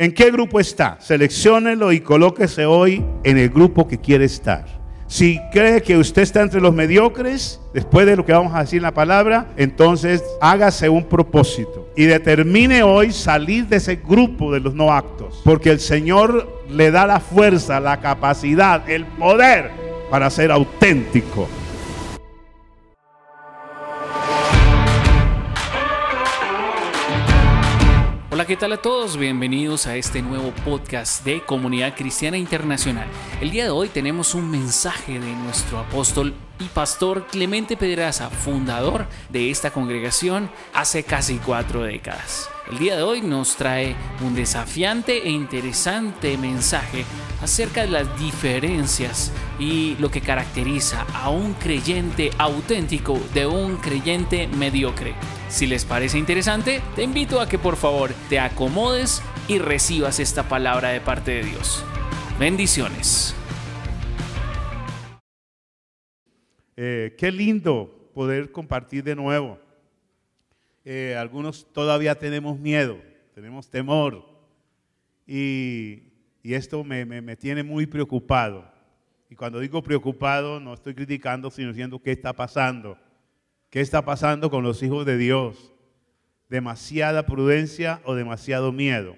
¿En qué grupo está? Selecciónelo y colóquese hoy en el grupo que quiere estar. Si cree que usted está entre los mediocres, después de lo que vamos a decir en la palabra, entonces hágase un propósito y determine hoy salir de ese grupo de los no actos, porque el Señor le da la fuerza, la capacidad, el poder para ser auténtico. Hola, ¿qué tal a todos? Bienvenidos a este nuevo podcast de Comunidad Cristiana Internacional. El día de hoy tenemos un mensaje de nuestro apóstol y pastor Clemente Pedraza, fundador de esta congregación hace casi cuatro décadas. El día de hoy nos trae un desafiante e interesante mensaje acerca de las diferencias y lo que caracteriza a un creyente auténtico de un creyente mediocre. Si les parece interesante, te invito a que por favor te acomodes y recibas esta palabra de parte de Dios. Bendiciones. Eh, qué lindo poder compartir de nuevo. Eh, algunos todavía tenemos miedo, tenemos temor. Y, esto me, me, tiene muy preocupado. Y cuando digo preocupado, no estoy criticando, sino diciendo qué está pasando. ¿Qué está pasando con los hijos de Dios? ¿Demasiada prudencia o demasiado miedo?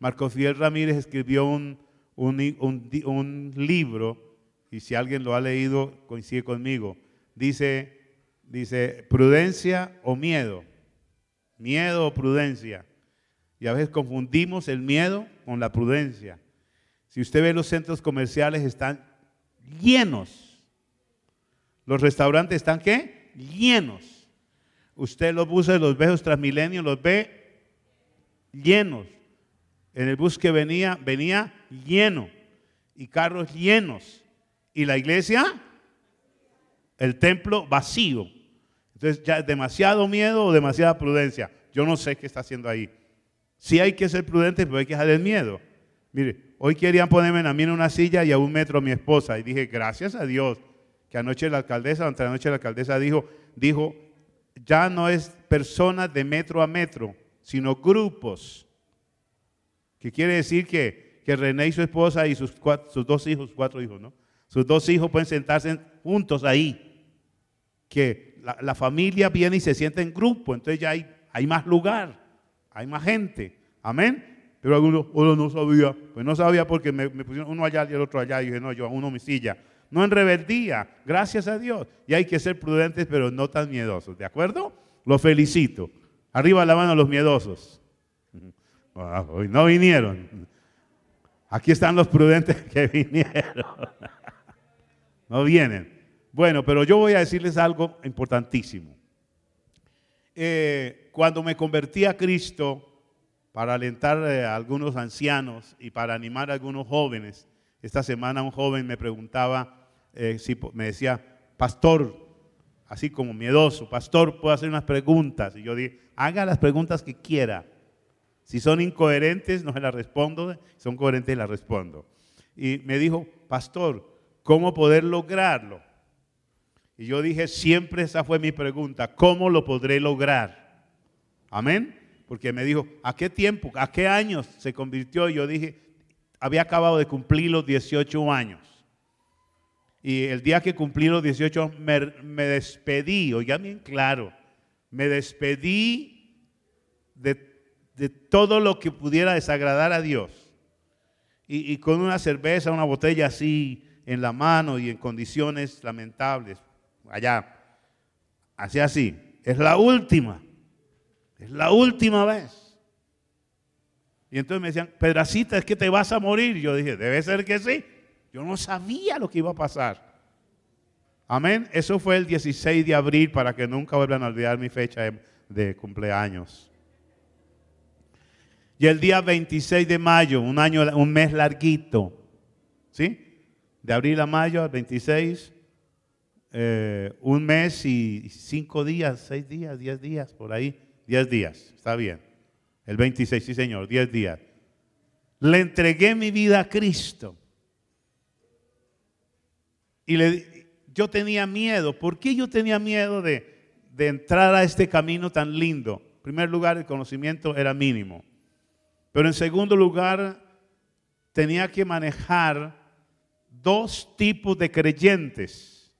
Marco Fidel Ramírez escribió un, un, un libro y si alguien lo ha leído, coincide conmigo. Dice, dice, prudencia o miedo. Miedo o prudencia. Y a veces confundimos el miedo con la prudencia. Si usted ve los centros comerciales están llenos. Los restaurantes están qué? Llenos. Usted los buses, los buses Transmilenio los ve llenos. En el bus que venía, venía lleno. Y carros llenos y la iglesia, el templo vacío. Entonces ya demasiado miedo o demasiada prudencia. Yo no sé qué está haciendo ahí. Sí hay que ser prudente, pero hay que dejar el miedo. Mire, hoy querían ponerme a mí en una silla y a un metro a mi esposa. Y dije, gracias a Dios, que anoche la alcaldesa, ante la noche la alcaldesa dijo, dijo, ya no es personas de metro a metro, sino grupos. Que quiere decir que, que René y su esposa y sus, sus dos hijos, cuatro hijos, ¿no? Sus dos hijos pueden sentarse juntos ahí. Que la, familia viene y se sienta en grupo, entonces ya hay, más lugar, hay más gente. Amén. Pero algunos, uno no sabía. Pues no sabía porque me, pusieron uno allá y el otro allá. Y dije, no, yo a uno mi. No en rebeldía, gracias a Dios. Y hay que ser prudentes, pero no tan miedosos. ¿De acuerdo? Los felicito. Arriba la mano los miedosos. No vinieron. Aquí están los prudentes que vinieron no vienen. Bueno, pero yo voy a decirles algo importantísimo. Eh, cuando me convertí a Cristo, para alentar a algunos ancianos y para animar a algunos jóvenes, esta semana un joven me preguntaba, eh, si, me decía, pastor, así como miedoso, pastor, ¿puedo hacer unas preguntas? Y yo dije, haga las preguntas que quiera. Si son incoherentes, no se las respondo, si son coherentes, las respondo. Y me dijo, pastor, ¿Cómo poder lograrlo? Y yo dije, siempre esa fue mi pregunta, ¿cómo lo podré lograr? Amén. Porque me dijo, ¿a qué tiempo, a qué años se convirtió? Y yo dije, había acabado de cumplir los 18 años. Y el día que cumplí los 18 me, me despedí, oiga bien claro, me despedí de, todo lo que pudiera desagradar a Dios. Y, y con una cerveza, una botella así, en la mano y en condiciones lamentables. Allá. Así así. Es la última. Es la última vez. Y entonces me decían, Pedracita, es que te vas a morir. Yo dije, debe ser que sí. Yo no sabía lo que iba a pasar. Amén. Eso fue el 16 de abril para que nunca vuelvan a olvidar mi fecha de, de cumpleaños. Y el día 26 de mayo, un año, un mes larguito, ¿sí? De abril a mayo, 26, eh, un mes y cinco días, seis días, diez días, por ahí, diez días, está bien. El 26, sí señor, diez días. Le entregué mi vida a Cristo. Y le, yo tenía miedo. ¿Por qué yo tenía miedo de, de entrar a este camino tan lindo? En primer lugar, el conocimiento era mínimo. Pero en segundo lugar, tenía que manejar dos tipos de creyentes.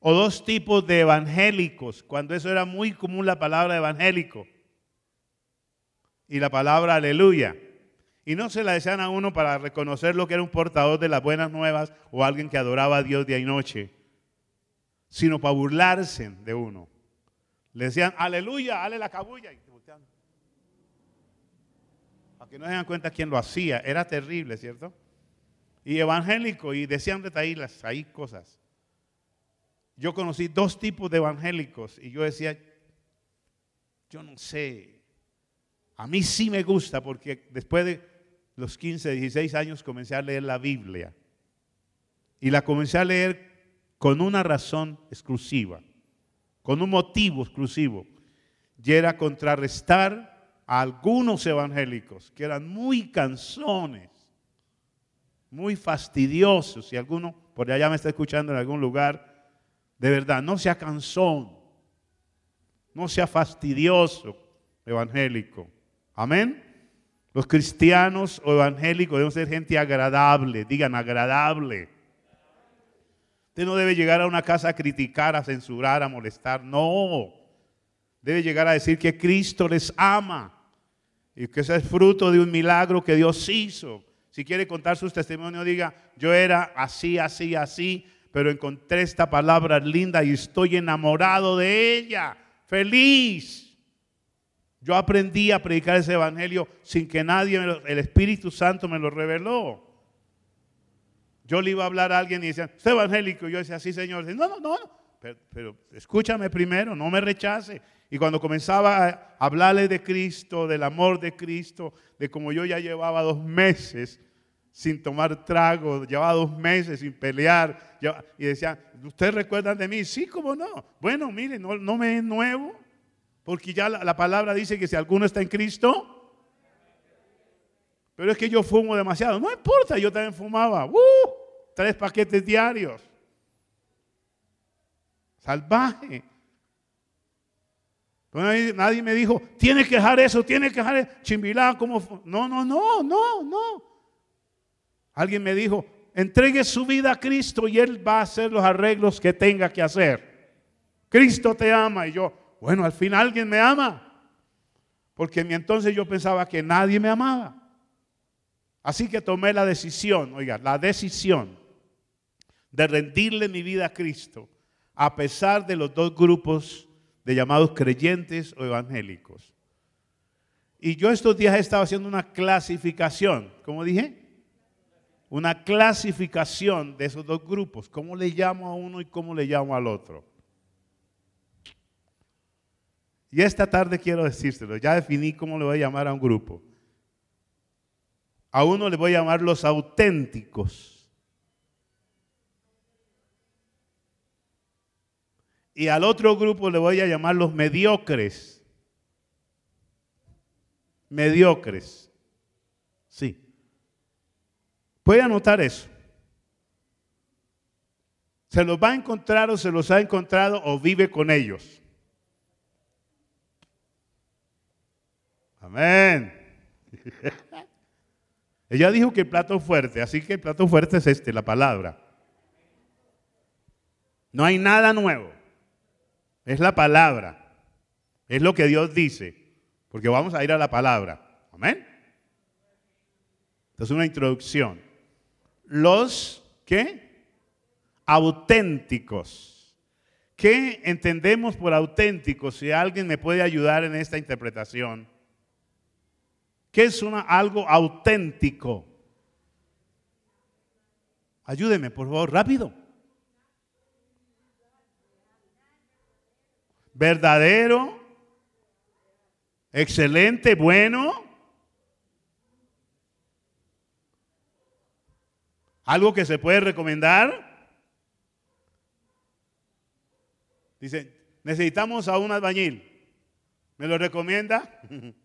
O dos tipos de evangélicos, cuando eso era muy común la palabra evangélico y la palabra aleluya. Y no se la decían a uno para reconocer lo que era un portador de las buenas nuevas o alguien que adoraba a Dios día y noche, sino para burlarse de uno. Le decían, aleluya, dale la cabulla. Y que no se den cuenta quién lo hacía. Era terrible, ¿cierto? Y evangélico, y decían detalles ahí cosas. Yo conocí dos tipos de evangélicos y yo decía, yo no sé, a mí sí me gusta porque después de los 15, 16 años comencé a leer la Biblia. Y la comencé a leer con una razón exclusiva, con un motivo exclusivo. Y era contrarrestar algunos evangélicos que eran muy cansones, muy fastidiosos. Y alguno por allá me está escuchando en algún lugar, de verdad, no sea cansón, no sea fastidioso evangélico. Amén. Los cristianos o evangélicos deben ser gente agradable, digan agradable. Usted no debe llegar a una casa a criticar, a censurar, a molestar, no. Debe llegar a decir que Cristo les ama y que ese es fruto de un milagro que Dios hizo. Si quiere contar sus testimonios, diga, yo era así, así, así, pero encontré esta palabra linda y estoy enamorado de ella, feliz. Yo aprendí a predicar ese evangelio sin que nadie, el Espíritu Santo me lo reveló. Yo le iba a hablar a alguien y decían, ¿usted evangélico? Y yo decía, sí, señor. no, no, no, pero, pero, escúchame primero, no me rechace. Y cuando comenzaba a hablarle de Cristo, del amor de Cristo, de como yo ya llevaba dos meses sin tomar trago, llevaba dos meses sin pelear, y decían, ¿ustedes recuerdan de mí? Sí, cómo no. Bueno, mire, no, me es nuevo. Porque ya la, palabra dice que si alguno está en Cristo, pero es que yo fumo demasiado. No importa, yo también fumaba. ¡Uh! Tres paquetes diarios. Salvaje. Nadie, me dijo, tienes que dejar eso, tienes que dejar eso. Chimbilá, como. No, no, no, no, no. Alguien me dijo, entregue su vida a Cristo y Él va a hacer los arreglos que tenga que hacer. Cristo te ama. Y yo, bueno, al fin alguien me ama. Porque mi entonces yo pensaba que nadie me amaba. Así que tomé la decisión, oiga, la decisión de rendirle mi vida a Cristo, a pesar de los dos grupos de llamados creyentes o evangélicos. Y yo estos días he estado haciendo una clasificación, ¿cómo dije? Una clasificación de esos dos grupos, cómo le llamo a uno y cómo le llamo al otro. Y esta tarde quiero decírselo, ya definí cómo le voy a llamar a un grupo. A uno le voy a llamar los auténticos. Y al otro grupo le voy a llamar los mediocres. Mediocres. Sí. Puede anotar eso. Se los va a encontrar o se los ha encontrado o vive con ellos. Amén. Ella dijo que el plato fuerte, así que el plato fuerte es este, la palabra. No hay nada nuevo. Es la palabra. Es lo que Dios dice. Porque vamos a ir a la palabra. Amén. Entonces una introducción. Los ¿qué? Auténticos. ¿Qué entendemos por auténticos? Si alguien me puede ayudar en esta interpretación. ¿Qué es una, algo auténtico? Ayúdeme, por favor, rápido. Verdadero, excelente, bueno. Algo que se puede recomendar. Dice, necesitamos a un albañil. ¿Me lo recomienda?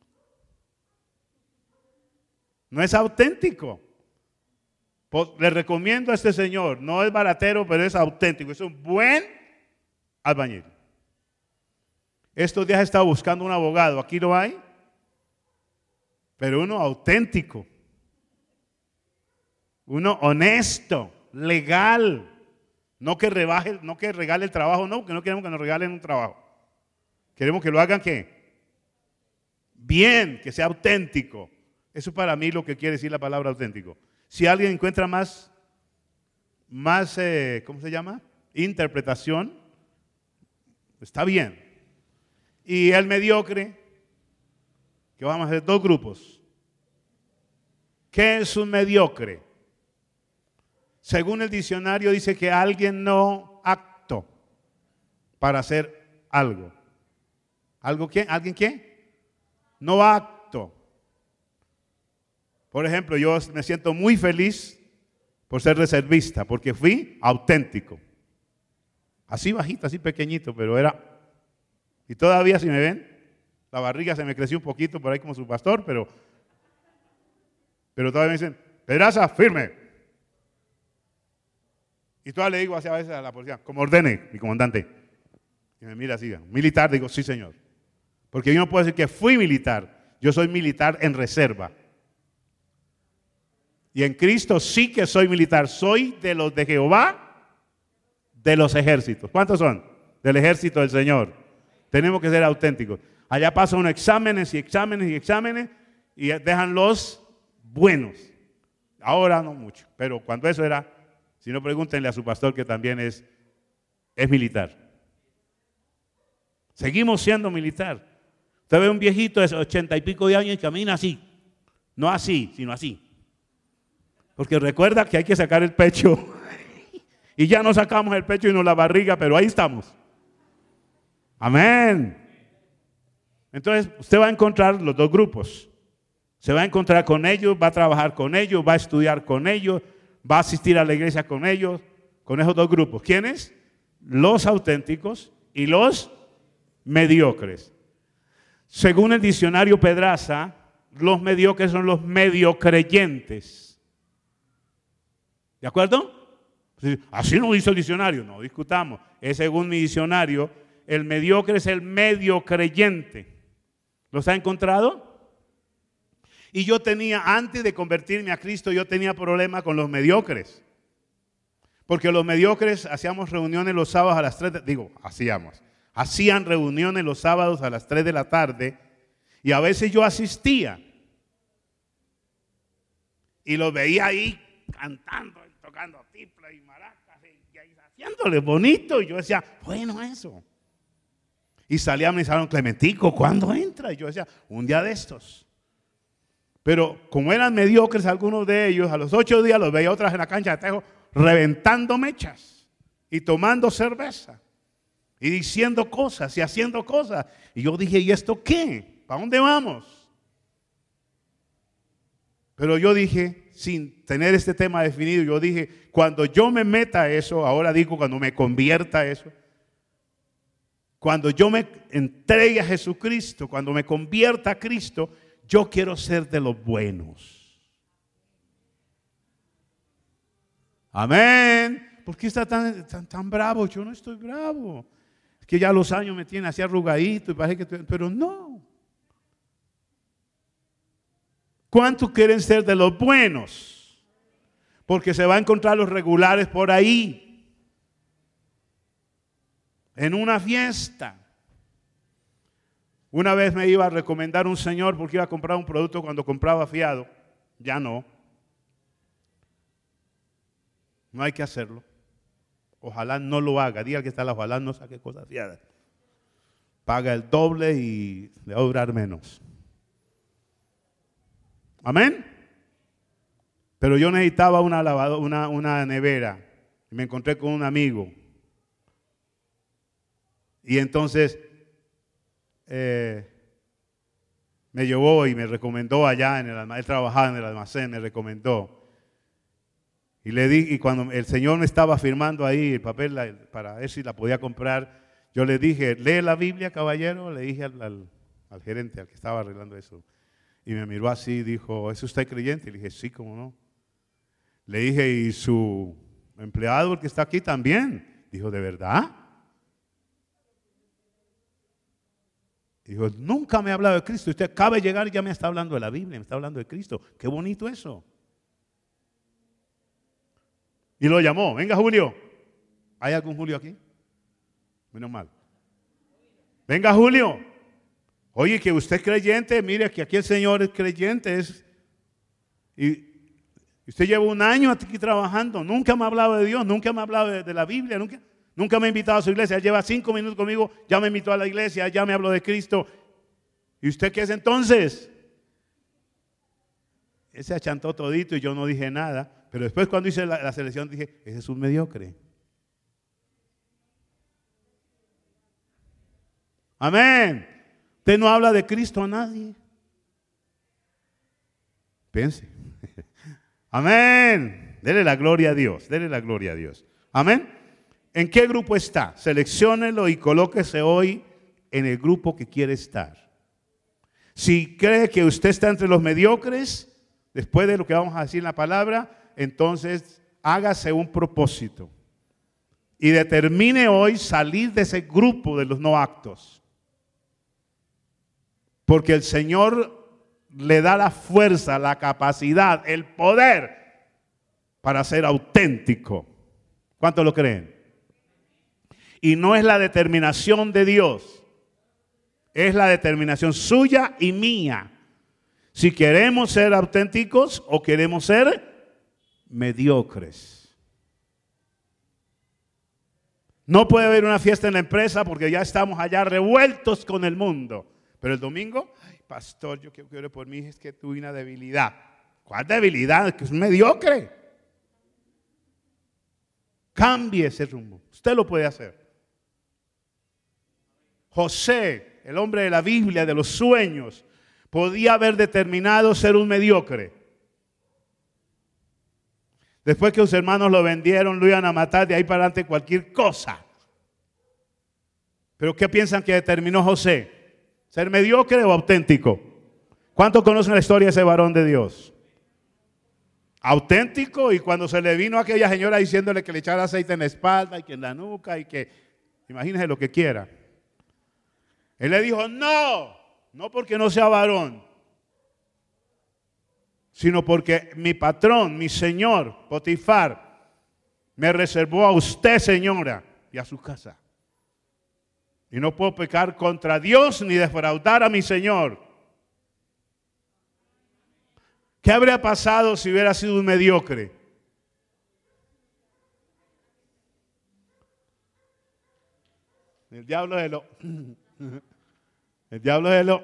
No es auténtico. Le recomiendo a este señor, no es baratero, pero es auténtico, es un buen albañil. Estos días he estado buscando un abogado. Aquí lo hay. Pero uno auténtico. Uno honesto, legal. No que rebaje, no que regale el trabajo, no, que no queremos que nos regalen un trabajo. Queremos que lo hagan qué? Bien, que sea auténtico. Eso para mí lo que quiere decir la palabra auténtico. Si alguien encuentra más, más, eh, ¿cómo se llama? Interpretación, está bien. Y el mediocre, que vamos a hacer dos grupos. ¿Qué es un mediocre? Según el diccionario dice que alguien no acto para hacer algo. ¿Algo qué? ¿Alguien qué? No acto. Por ejemplo, yo me siento muy feliz por ser reservista, porque fui auténtico. Así bajito, así pequeñito, pero era... Y todavía si me ven, la barriga se me creció un poquito por ahí como su pastor, pero... Pero todavía me dicen, Pedraza, firme. Y todavía le digo así a veces a la policía, como ordene mi comandante. Y me mira así, militar, digo, sí señor. Porque yo no puedo decir que fui militar, yo soy militar en reserva. Y en Cristo sí que soy militar, soy de los de Jehová, de los ejércitos. ¿Cuántos son? Del ejército del Señor. Tenemos que ser auténticos. Allá pasan exámenes y exámenes y exámenes y dejan los buenos. Ahora no mucho, pero cuando eso era si no, pregúntenle a su pastor que también es, es militar. Seguimos siendo militar. Usted ve un viejito de ochenta y pico de años y camina así. No así, sino así. Porque recuerda que hay que sacar el pecho. y ya no sacamos el pecho y no la barriga, pero ahí estamos. Amén. Entonces, usted va a encontrar los dos grupos. Se va a encontrar con ellos, va a trabajar con ellos, va a estudiar con ellos, va a asistir a la iglesia con ellos, con esos dos grupos. ¿Quiénes? Los auténticos y los mediocres. Según el diccionario Pedraza, los mediocres son los medio creyentes. ¿De acuerdo? Así no dice el diccionario, no discutamos. Es según mi diccionario, el mediocre es el medio creyente. ¿Los ha encontrado? Y yo tenía, antes de convertirme a Cristo, yo tenía problemas con los mediocres. Porque los mediocres hacíamos reuniones los sábados a las 3, de, digo, hacíamos, hacían reuniones los sábados a las 3 de la tarde y a veces yo asistía. Y los veía ahí cantando, tocando tipla y maracas y, haciéndole bonito. Y yo decía, bueno eso. Y salía mi salón Clementico, ¿cuándo entra? Y yo decía, un día de estos. Pero como eran mediocres algunos de ellos, a los ocho días los veía otras en la cancha de tejo reventando mechas y tomando cerveza y diciendo cosas y haciendo cosas. Y yo dije, ¿y esto qué? ¿Para dónde vamos? Pero yo dije, sin tener este tema definido, yo dije, cuando yo me meta a eso, ahora digo cuando me convierta a eso, cuando yo me entregue a Jesucristo, cuando me convierta a Cristo, yo quiero ser de los buenos. Amén. ¿Por qué está tan, tan, bravo? Yo no estoy bravo. Es que ya los años me tienen así arrugadito y parece que... Pero no. ¿Cuántos quieren ser de los buenos? Porque se va a encontrar los regulares por ahí. En una fiesta. Una vez me iba a recomendar un señor porque iba a comprar un producto cuando compraba fiado. Ya no. No hay que hacerlo. Ojalá no lo haga. Diga que está la ojalá no saque cosas fiadas. Paga el doble y le va a durar menos. Amén. Pero yo necesitaba una, una, una nevera. Y me encontré con un amigo. Y entonces eh, me llevó y me recomendó allá en el almacén, él trabajaba en el almacén, me recomendó. Y le di, y cuando el Señor me estaba firmando ahí el papel para ver si la podía comprar, yo le dije, lee la Biblia, caballero, le dije al, gerente, al que estaba arreglando eso. Y me miró así y dijo, ¿es usted creyente? Y le dije, sí, cómo no. Le dije, ¿y su empleado, el que está aquí, también? Dijo, ¿de verdad? Dijo, nunca me ha hablado de Cristo. Usted acaba de llegar y ya me está hablando de la Biblia, me está hablando de Cristo. Qué bonito eso. Y lo llamó, venga Julio. ¿Hay algún Julio aquí? Menos mal. Venga Julio. Oye, que usted es creyente, mire que aquí el Señor es creyente. Es, y usted lleva un año aquí trabajando, nunca me ha hablado de Dios, nunca me ha hablado de, de la Biblia, nunca, nunca me ha invitado a su iglesia. Lleva cinco minutos conmigo, ya me invitó a la iglesia, ya me habló de Cristo. ¿Y usted qué es entonces? Él se achantó todito y yo no dije nada. Pero después cuando hice la, selección dije, ese es un mediocre. Amén. Usted no habla de Cristo a nadie. Pense. Amén. Dele la gloria a Dios. Dele la gloria a Dios. Amén. ¿En qué grupo está? Selecciónelo y colóquese hoy en el grupo que quiere estar. Si cree que usted está entre los mediocres, después de lo que vamos a decir en la palabra, entonces hágase un propósito y determine hoy salir de ese grupo de los no actos. Porque el Señor le da la fuerza, la capacidad, el poder para ser auténtico. ¿Cuántos lo creen? Y no es la determinación de Dios, es la determinación suya y mía. Si queremos ser auténticos o queremos ser mediocres. No puede haber una fiesta en la empresa porque ya estamos allá revueltos con el mundo. Pero el domingo, ay, pastor, yo quiero que ore por mí, es que tuve una debilidad. ¿Cuál debilidad? Que es mediocre. Cambie ese rumbo. Usted lo puede hacer. José, el hombre de la Biblia, de los sueños, podía haber determinado ser un mediocre. Después que sus hermanos lo vendieron, lo iban a matar de ahí para adelante cualquier cosa. Pero ¿qué piensan que determinó José? ¿Ser mediocre o auténtico? ¿Cuántos conocen la historia de ese varón de Dios? Auténtico y cuando se le vino a aquella señora diciéndole que le echara aceite en la espalda y que en la nuca y que, imagínese lo que quiera. Él le dijo, no, no porque no sea varón, sino porque mi patrón, mi señor, Potifar, me reservó a usted, señora, y a su casa. Y no puedo pecar contra Dios ni defraudar a mi Señor. ¿Qué habría pasado si hubiera sido un mediocre? El diablo de lo... El diablo de lo...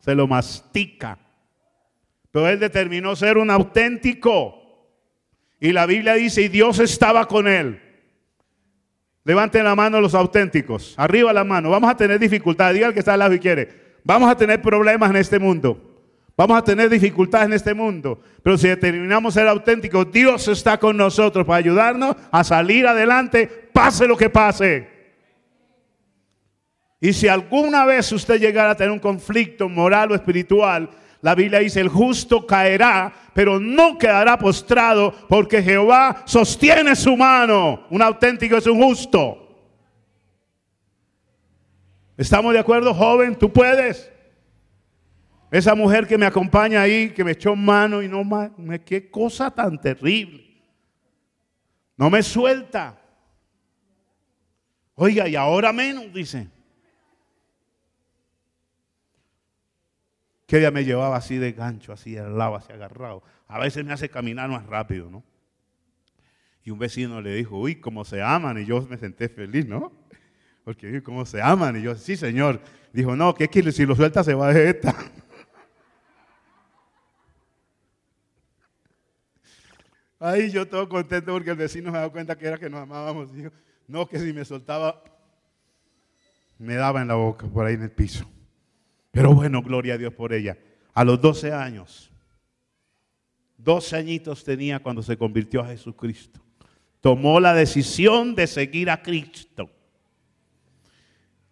Se lo mastica. Pero él determinó ser un auténtico. Y la Biblia dice, y Dios estaba con él. Levanten la mano los auténticos. Arriba la mano. Vamos a tener dificultades. Diga el que está al lado y quiere. Vamos a tener problemas en este mundo. Vamos a tener dificultades en este mundo. Pero si determinamos ser auténticos, Dios está con nosotros para ayudarnos a salir adelante, pase lo que pase. Y si alguna vez usted llegara a tener un conflicto moral o espiritual, la Biblia dice, el justo caerá, pero no quedará postrado porque Jehová sostiene su mano. Un auténtico es un justo. ¿Estamos de acuerdo, joven? ¿Tú puedes? Esa mujer que me acompaña ahí, que me echó mano y no más, qué cosa tan terrible. No me suelta. Oiga, y ahora menos, dice. Que ella me llevaba así de gancho, así al lado, así agarrado. A veces me hace caminar más rápido, ¿no? Y un vecino le dijo, uy, cómo se aman. Y yo me senté feliz, ¿no? Porque, uy, cómo se aman. Y yo, sí, señor. Dijo, no, que es que si lo suelta se va de esta. Ahí yo todo contento porque el vecino me dado cuenta que era que nos amábamos. Dijo, no, que si me soltaba, me daba en la boca, por ahí en el piso. Pero bueno, gloria a Dios por ella. A los 12 años, 12 añitos tenía cuando se convirtió a Jesucristo. Tomó la decisión de seguir a Cristo.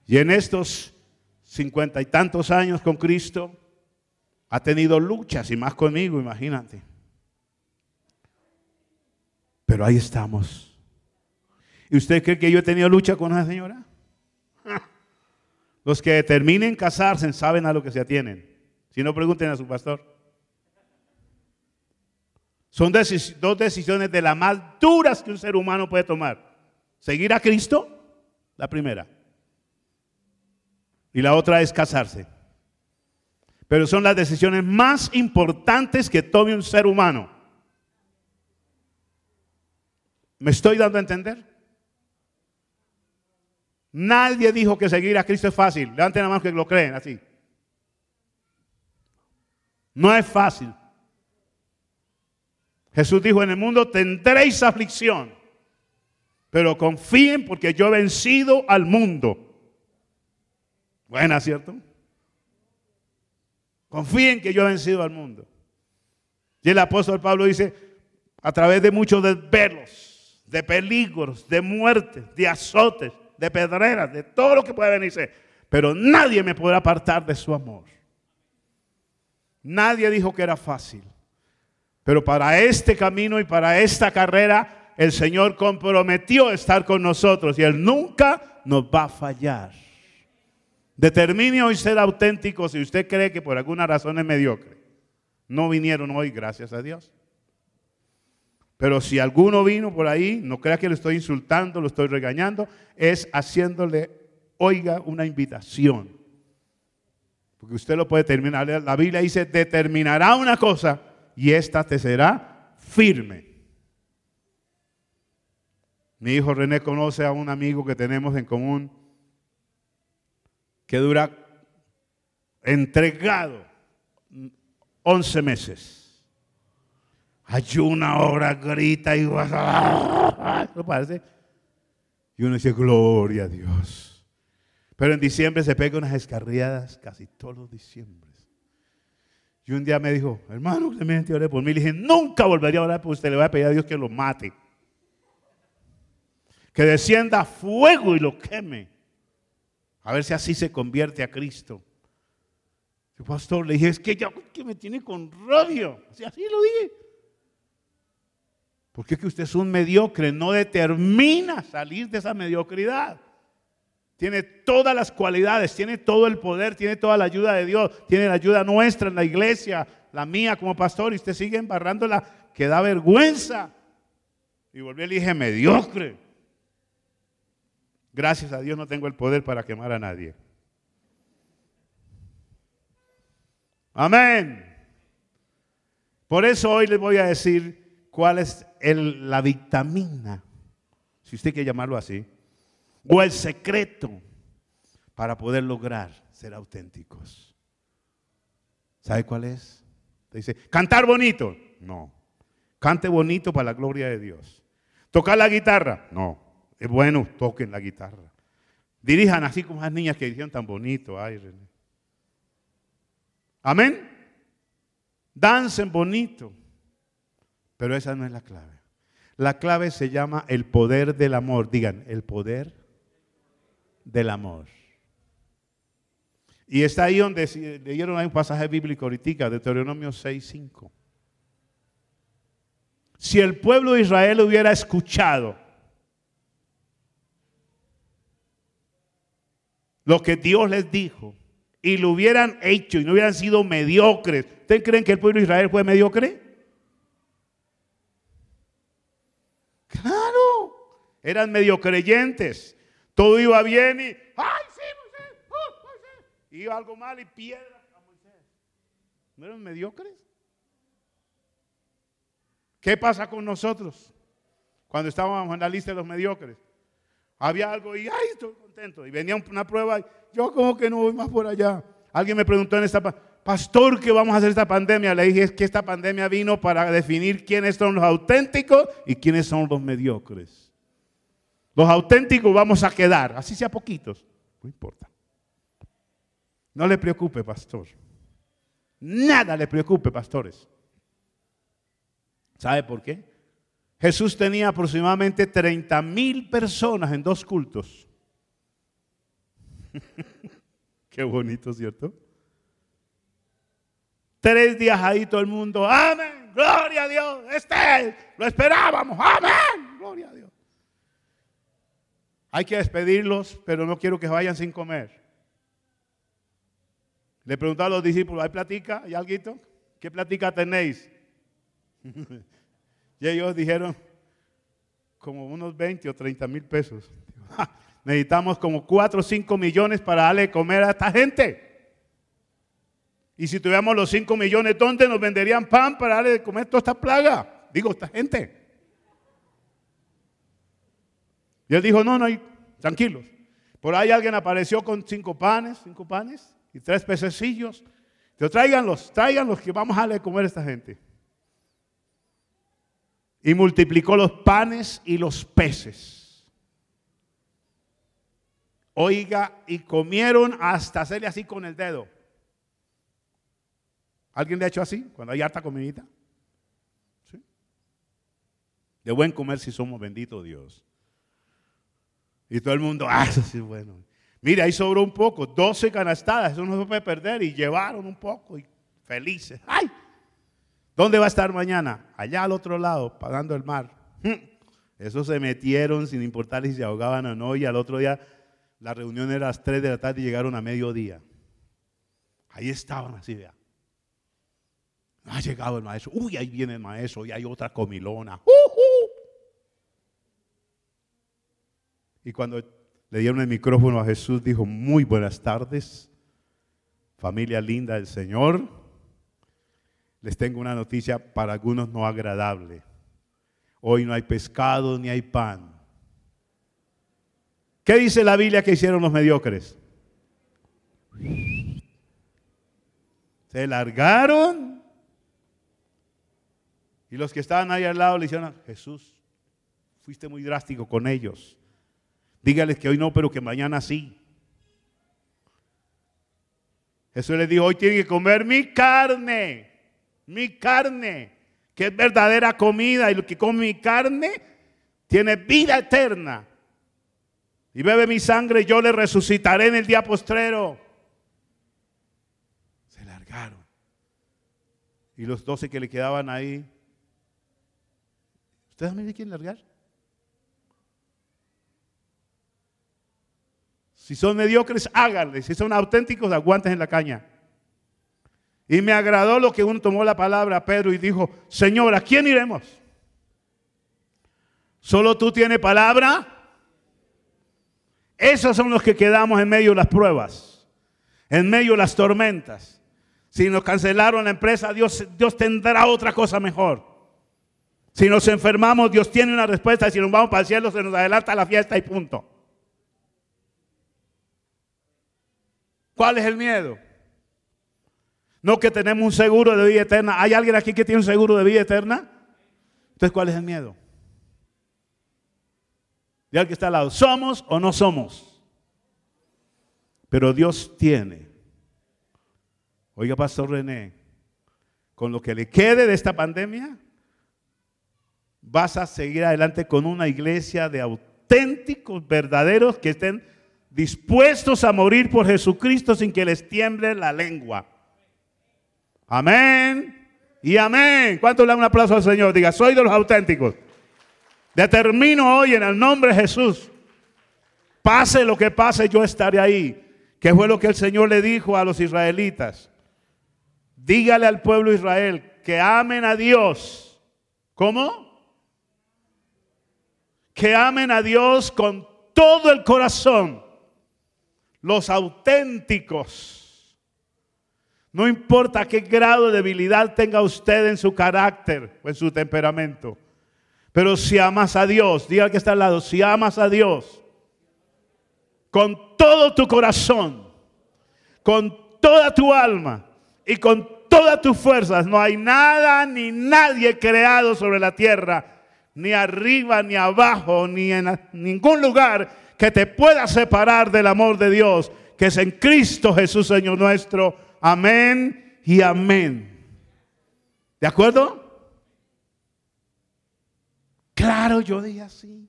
Y en estos cincuenta y tantos años con Cristo, ha tenido luchas y más conmigo, imagínate. Pero ahí estamos. ¿Y usted cree que yo he tenido lucha con esa señora? Los que determinen casarse saben a lo que se atienen. Si no, pregunten a su pastor. Son dos decisiones de las más duras que un ser humano puede tomar. Seguir a Cristo, la primera. Y la otra es casarse. Pero son las decisiones más importantes que tome un ser humano. ¿Me estoy dando a entender? Nadie dijo que seguir a Cristo es fácil. Levanten la mano que lo creen así. No es fácil. Jesús dijo, en el mundo tendréis aflicción, pero confíen porque yo he vencido al mundo. Buena, ¿cierto? Confíen que yo he vencido al mundo. Y el apóstol Pablo dice, a través de muchos desvelos, de peligros, de muertes, de azotes, de pedreras, de todo lo que puede venirse. Pero nadie me podrá apartar de su amor. Nadie dijo que era fácil. Pero para este camino y para esta carrera, el Señor comprometió estar con nosotros y Él nunca nos va a fallar. Determine hoy ser auténtico si usted cree que por alguna razón es mediocre. No vinieron hoy, gracias a Dios. Pero si alguno vino por ahí, no crea que le estoy insultando, lo estoy regañando, es haciéndole, oiga, una invitación. Porque usted lo puede terminar. La Biblia dice, determinará una cosa y esta te será firme. Mi hijo René conoce a un amigo que tenemos en común que dura entregado 11 meses ayuna, ora, grita y ¿no parece? Y uno dice, gloria a Dios. Pero en diciembre se pega unas escarriadas casi todos los diciembre. Y un día me dijo, hermano Clemente, oré por mí. Le dije, nunca volvería a orar por usted. Le voy a pedir a Dios que lo mate. Que descienda fuego y lo queme. A ver si así se convierte a Cristo. El pastor le dije, es que ya que me tiene con rabia. Así, así lo dije. Porque es que usted es un mediocre, no determina salir de esa mediocridad. Tiene todas las cualidades, tiene todo el poder, tiene toda la ayuda de Dios, tiene la ayuda nuestra en la iglesia, la mía como pastor, y usted sigue embarrándola, que da vergüenza. Y volví y le dije, mediocre. Gracias a Dios no tengo el poder para quemar a nadie. Amén. Por eso hoy les voy a decir cuál es la vitamina, si usted quiere llamarlo así, o el secreto para poder lograr ser auténticos. ¿Sabe cuál es? dice, cantar bonito. No. Cante bonito para la gloria de Dios. Tocar la guitarra. No. Es bueno, toquen la guitarra. Dirijan así como las niñas que dijeron tan bonito. Ay, Amén. Dancen bonito. Pero esa no es la clave. La clave se llama el poder del amor. Digan, el poder del amor. Y está ahí donde leyeron ahí un pasaje bíblico ahorita, Deuteronomio 6.5. Si el pueblo de Israel hubiera escuchado lo que Dios les dijo y lo hubieran hecho y no hubieran sido mediocres, ¿ustedes creen que el pueblo de Israel fue mediocre? Claro, eran medio creyentes. Todo iba bien y, ¡ay, sí, Moisés! ¡Oh, Moisés! Iba algo mal y piedra a Moisés. ¿No eran mediocres? ¿Qué pasa con nosotros cuando estábamos en la lista de los mediocres? Había algo y, ¡ay, estoy contento! Y venía una prueba y yo como que no voy más por allá. Alguien me preguntó en esta pastor, ¿qué vamos a hacer esta pandemia? Le dije, es que esta pandemia vino para definir quiénes son los auténticos y quiénes son los mediocres. Los auténticos vamos a quedar, así sea poquitos, no importa. No le preocupe, pastor. Nada le preocupe, pastores. ¿Sabe por qué? Jesús tenía aproximadamente 30 mil personas en dos cultos. Qué bonito, ¿cierto? Tres días ahí todo el mundo, amén, gloria a Dios, este, lo esperábamos, amén, gloria a Dios. Hay que despedirlos, pero no quiero que vayan sin comer. Le preguntó a los discípulos, ¿hay platica? ¿Hay algo? ¿Qué platica tenéis? y ellos dijeron, como unos 20 o 30 mil pesos. Necesitamos como 4 o 5 millones para darle de comer a esta gente. Y si tuviéramos los 5 millones, ¿dónde nos venderían pan para darle de comer toda esta plaga? Digo, esta gente. Y él dijo, no, no tranquilos. Por ahí alguien apareció con cinco panes, cinco panes y tres pececillos. Pero tráiganlos, tráiganlos que vamos a darle comer a esta gente. Y multiplicó los panes y los peces. Oiga, y comieron hasta hacerle así con el dedo. ¿Alguien le ha hecho así cuando hay harta comidita? ¿Sí? De buen comer si somos benditos Dios. Y todo el mundo, ah, eso sí bueno. Mire, ahí sobró un poco, 12 canastadas, eso no se puede perder. Y llevaron un poco y felices. ¡Ay! ¿Dónde va a estar mañana? Allá al otro lado, pagando el mar. Hmm. Eso se metieron sin importar si se ahogaban o no. Y al otro día, la reunión era a las 3 de la tarde y llegaron a mediodía. Ahí estaban así, vea. Ha llegado el maestro. Uy, ahí viene el maestro y hay otra comilona. Y cuando le dieron el micrófono a Jesús, dijo, muy buenas tardes, familia linda del Señor. Les tengo una noticia para algunos no agradable. Hoy no hay pescado ni hay pan. ¿Qué dice la Biblia que hicieron los mediocres? Se largaron. Y los que estaban ahí al lado le dijeron, Jesús, fuiste muy drástico con ellos. Dígales que hoy no, pero que mañana sí. Jesús les dijo, hoy tienen que comer mi carne, mi carne, que es verdadera comida, y lo que come mi carne tiene vida eterna. Y bebe mi sangre, yo le resucitaré en el día postrero. Se largaron. Y los doce que le quedaban ahí, ¿ustedes me quieren largar? Si son mediocres, háganle. Si son auténticos, aguanten en la caña. Y me agradó lo que uno tomó la palabra a Pedro y dijo, Señor, ¿a quién iremos? ¿Solo tú tienes palabra? Esos son los que quedamos en medio de las pruebas, en medio de las tormentas. Si nos cancelaron la empresa, Dios, Dios tendrá otra cosa mejor. Si nos enfermamos, Dios tiene una respuesta. Si nos vamos para el cielo, se nos adelanta la fiesta y punto. ¿Cuál es el miedo? No que tenemos un seguro de vida eterna. ¿Hay alguien aquí que tiene un seguro de vida eterna? Entonces, ¿cuál es el miedo? De al que está al lado, ¿somos o no somos? Pero Dios tiene. Oiga, Pastor René, con lo que le quede de esta pandemia, vas a seguir adelante con una iglesia de auténticos, verdaderos, que estén dispuestos a morir por Jesucristo sin que les tiemble la lengua. Amén y amén. ¿Cuánto le dan un aplauso al Señor? Diga, soy de los auténticos. Determino hoy en el nombre de Jesús, pase lo que pase, yo estaré ahí. Que fue lo que el Señor le dijo a los israelitas. Dígale al pueblo de Israel que amen a Dios. ¿Cómo? Que amen a Dios con todo el corazón los auténticos. No importa qué grado de debilidad tenga usted en su carácter o en su temperamento. Pero si amas a Dios, diga al que está al lado, si amas a Dios con todo tu corazón, con toda tu alma y con todas tus fuerzas, no hay nada ni nadie creado sobre la tierra, ni arriba, ni abajo, ni en ningún lugar que te pueda separar del amor de Dios, que es en Cristo Jesús, Señor nuestro. Amén y amén. ¿De acuerdo? Claro, yo dije así.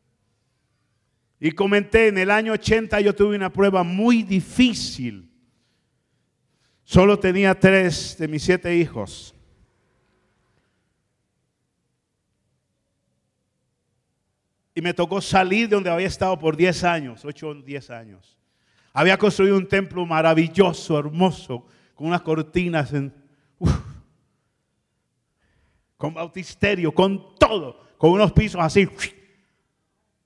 Y comenté, en el año 80 yo tuve una prueba muy difícil. Solo tenía tres de mis siete hijos. Y me tocó salir de donde había estado por 10 años, 8 o 10 años. Había construido un templo maravilloso, hermoso, con unas cortinas, en, con bautisterio, con todo, con unos pisos así.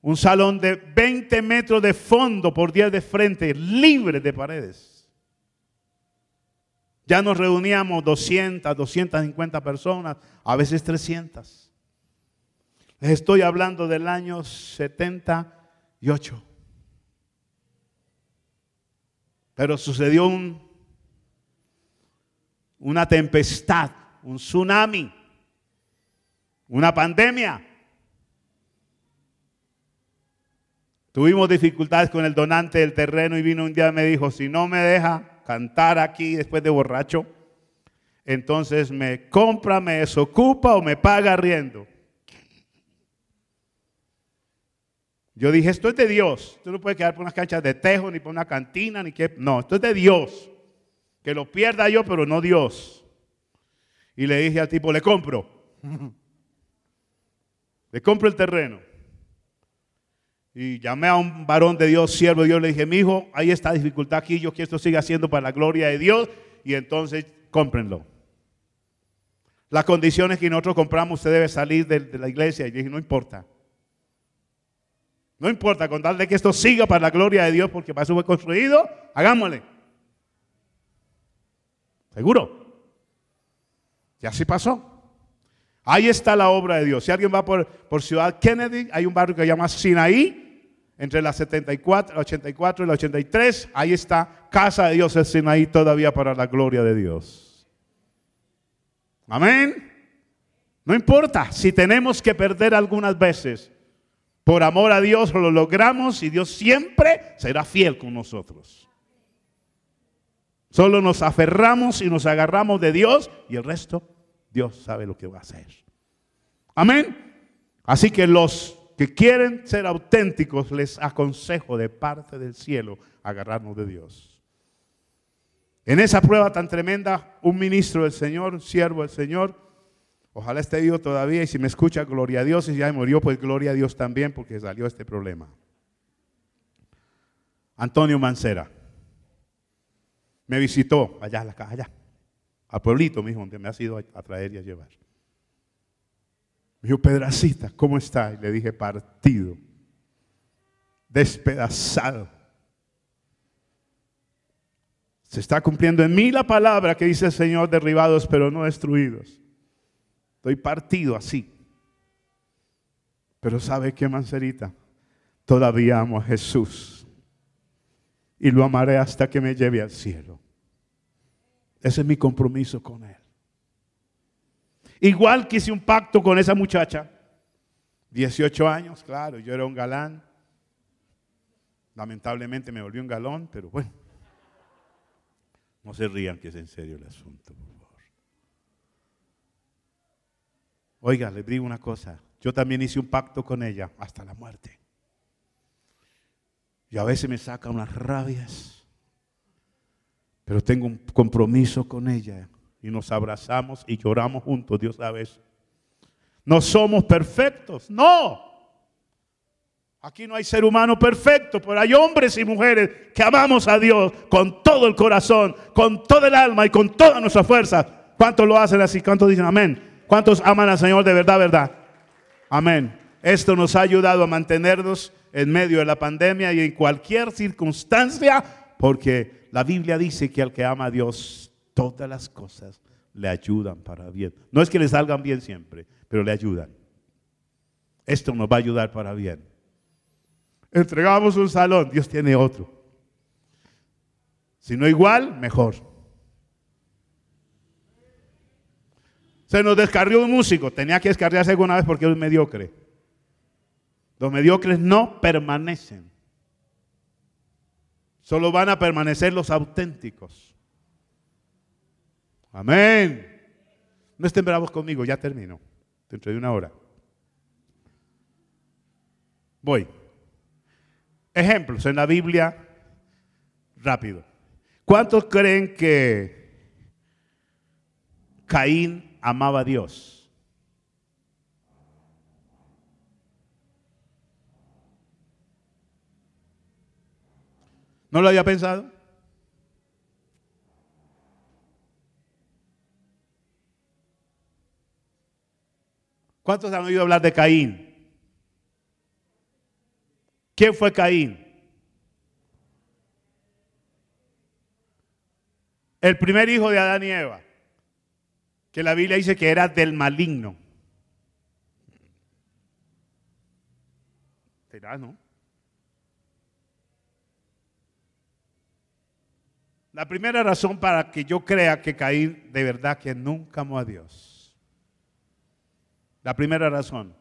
Un salón de 20 metros de fondo por 10 de frente, libre de paredes. Ya nos reuníamos 200, 250 personas, a veces 300. Estoy hablando del año 78. Pero sucedió un, una tempestad, un tsunami, una pandemia. Tuvimos dificultades con el donante del terreno y vino un día y me dijo, si no me deja cantar aquí después de borracho, entonces me compra, me desocupa o me paga riendo. Yo dije, esto es de Dios. Tú no puedes quedar por unas canchas de tejo, ni por una cantina, ni que... No, esto es de Dios. Que lo pierda yo, pero no Dios. Y le dije al tipo, le compro. le compro el terreno. Y llamé a un varón de Dios, siervo de Dios, le dije, mi hijo, hay esta dificultad aquí, yo quiero que esto siga siendo para la gloria de Dios. Y entonces, cómprenlo. Las condiciones que nosotros compramos, usted debe salir de, la iglesia. Y dije, no importa. No importa, con tal de que esto siga para la gloria de Dios, porque para eso fue construido, hagámosle. ¿Seguro? Y así pasó. Ahí está la obra de Dios. Si alguien va por, por Ciudad Kennedy, hay un barrio que se llama Sinaí, entre la 74, la 84 y la 83. Ahí está Casa de Dios el Sinaí todavía para la gloria de Dios. Amén. No importa si tenemos que perder algunas veces. Por amor a Dios lo logramos y Dios siempre será fiel con nosotros. Solo nos aferramos y nos agarramos de Dios y el resto Dios sabe lo que va a hacer. Amén. Así que los que quieren ser auténticos les aconsejo de parte del cielo agarrarnos de Dios. En esa prueba tan tremenda, un ministro del Señor, siervo del Señor, Ojalá esté vivo todavía y si me escucha, gloria a Dios. Y si ya murió, pues gloria a Dios también porque salió este problema. Antonio Mancera me visitó allá la calle, allá, al pueblito, mismo, donde me ha ido a traer y a llevar. Me dijo, Pedracita, ¿cómo está? Y le dije, partido, despedazado. Se está cumpliendo en mí la palabra que dice el Señor, derribados pero no destruidos. Estoy partido así. Pero ¿sabe qué, Mancerita? Todavía amo a Jesús. Y lo amaré hasta que me lleve al cielo. Ese es mi compromiso con Él. Igual que hice un pacto con esa muchacha. 18 años, claro, yo era un galán. Lamentablemente me volví un galón, pero bueno. No se rían que es en serio el asunto. Oiga, les digo una cosa. Yo también hice un pacto con ella hasta la muerte. Y a veces me saca unas rabias. Pero tengo un compromiso con ella. Y nos abrazamos y lloramos juntos. Dios sabe eso. No somos perfectos. No. Aquí no hay ser humano perfecto, pero hay hombres y mujeres que amamos a Dios con todo el corazón, con todo el alma y con toda nuestra fuerza. ¿Cuántos lo hacen así? ¿Cuántos dicen amén? ¿Cuántos aman al Señor de verdad, verdad? Amén. Esto nos ha ayudado a mantenernos en medio de la pandemia y en cualquier circunstancia, porque la Biblia dice que al que ama a Dios, todas las cosas le ayudan para bien. No es que le salgan bien siempre, pero le ayudan. Esto nos va a ayudar para bien. Entregamos un salón, Dios tiene otro. Si no igual, mejor. Se nos descarrió un músico, tenía que descarriarse alguna vez porque es mediocre. Los mediocres no permanecen. Solo van a permanecer los auténticos. Amén. No estén bravos conmigo, ya termino. Dentro de una hora. Voy. Ejemplos en la Biblia, rápido. ¿Cuántos creen que Caín amaba a Dios. ¿No lo había pensado? ¿Cuántos han oído hablar de Caín? ¿Quién fue Caín? El primer hijo de Adán y Eva que la Biblia dice que era del maligno. ¿Será, no? La primera razón para que yo crea que Caín de verdad que nunca amó a Dios. La primera razón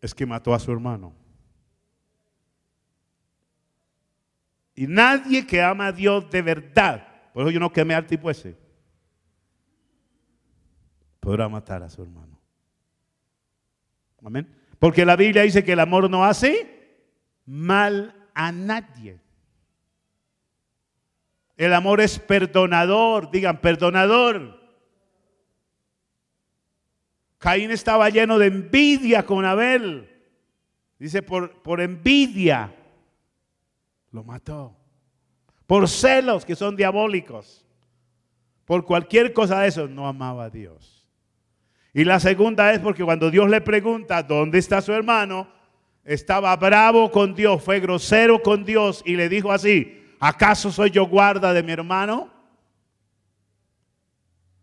es que mató a su hermano. Y nadie que ama a Dios de verdad, por eso yo no quemé al tipo ese, podrá matar a su hermano. Amén. Porque la Biblia dice que el amor no hace mal a nadie. El amor es perdonador, digan perdonador. Caín estaba lleno de envidia con Abel. Dice, por, por envidia lo mató. Por celos que son diabólicos. Por cualquier cosa de eso no amaba a Dios. Y la segunda es porque cuando Dios le pregunta dónde está su hermano, estaba bravo con Dios, fue grosero con Dios y le dijo así, ¿Acaso soy yo guarda de mi hermano?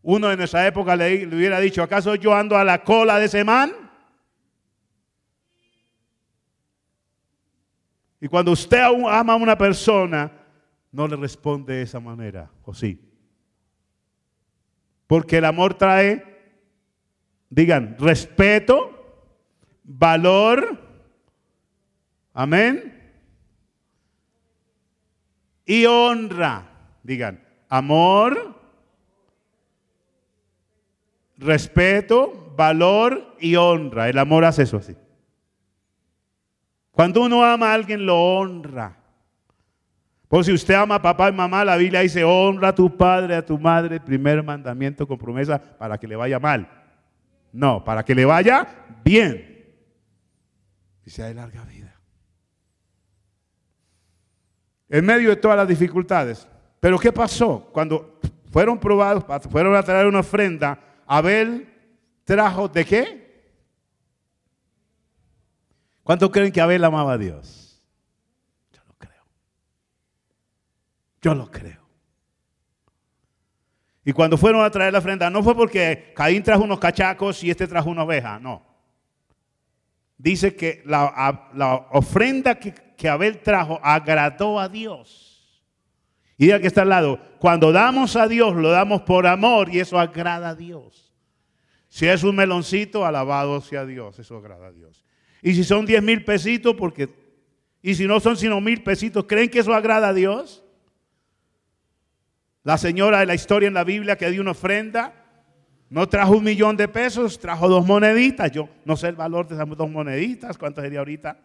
Uno en nuestra época le, hubiera dicho, ¿acaso yo ando a la cola de ese man? Y cuando usted ama a una persona, no le responde de esa manera, ¿o sí? Porque el amor trae, digan, respeto, valor, amén, y honra. Digan, amor, respeto, valor y honra. El amor hace eso así. Cuando uno ama a alguien, lo honra. Por si usted ama a papá y mamá, la Biblia dice, honra a tu padre, a tu madre, primer mandamiento con promesa para que le vaya mal. No, para que le vaya bien. Y sea de larga vida en medio de todas las dificultades. Pero ¿qué pasó? Cuando fueron probados, fueron a traer una ofrenda, Abel trajo de qué? ¿Cuánto creen que Abel amaba a Dios? Yo lo creo. Yo lo creo. Y cuando fueron a traer la ofrenda, no fue porque Caín trajo unos cachacos y este trajo una oveja, no. Dice que la, la ofrenda que, Abel trajo agradó a Dios. Y diga que está al lado, cuando damos a Dios, lo damos por amor y eso agrada a Dios. Si es un meloncito, alabado sea Dios, eso agrada a Dios. Y si son 10 mil pesitos, porque, y si no son sino mil pesitos, ¿creen que eso agrada a Dios? La señora de la historia en la Biblia que dio una ofrenda, no trajo un millón de pesos, trajo dos moneditas. Yo no sé el valor de esas dos moneditas, cuánto sería ahorita.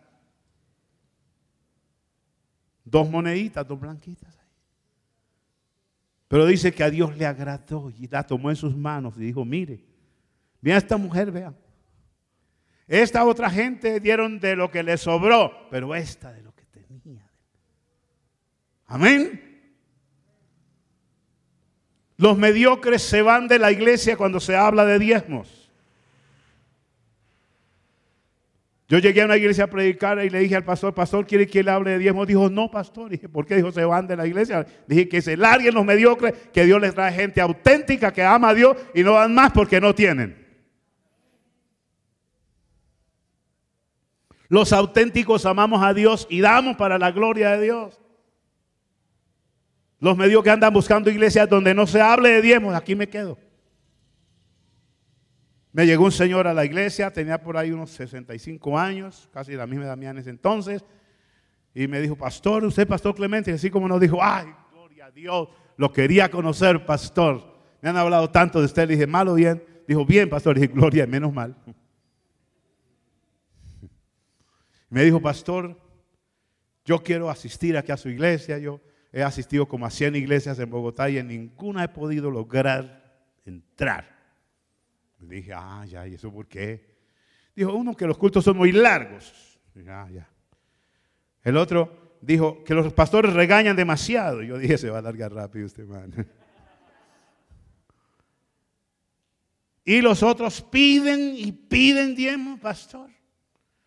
Dos moneditas, dos blanquitas. Pero dice que a Dios le agradó y la tomó en sus manos y dijo, mire, a esta mujer, vean. Esta otra gente dieron de lo que le sobró, pero esta de lo que tenía. Amén. Los mediocres se van de la iglesia cuando se habla de diezmos. Yo llegué a una iglesia a predicar y le dije al pastor, pastor, ¿quiere que él hable de diezmos? Dijo, no, pastor. dije, ¿por qué? Dijo, se van de la iglesia. Dije, que se larguen los mediocres, que Dios les trae gente auténtica que ama a Dios y no dan más porque no tienen. Los auténticos amamos a Dios y damos para la gloria de Dios. Los medios que andan buscando iglesias donde no se hable de diezmos, aquí me quedo. Me llegó un señor a la iglesia, tenía por ahí unos 65 años, casi la misma edad mía en ese entonces, y me dijo, pastor, usted pastor Clemente, y así como nos dijo, ay, gloria a Dios, lo quería conocer, pastor. Me han hablado tanto de usted, le dije, malo o bien. Dijo, bien, pastor, le dije, gloria, menos mal. Me dijo, pastor, yo quiero asistir aquí a su iglesia, yo he asistido como a 100 iglesias en Bogotá y en ninguna he podido lograr entrar. Le dije, ah, ya, ¿y eso por qué? Dijo, uno, que los cultos son muy largos. ah, ya. El otro dijo que los pastores regañan demasiado. Yo dije, se va a alargar rápido este man. Y los otros piden y piden diezmo, pastor.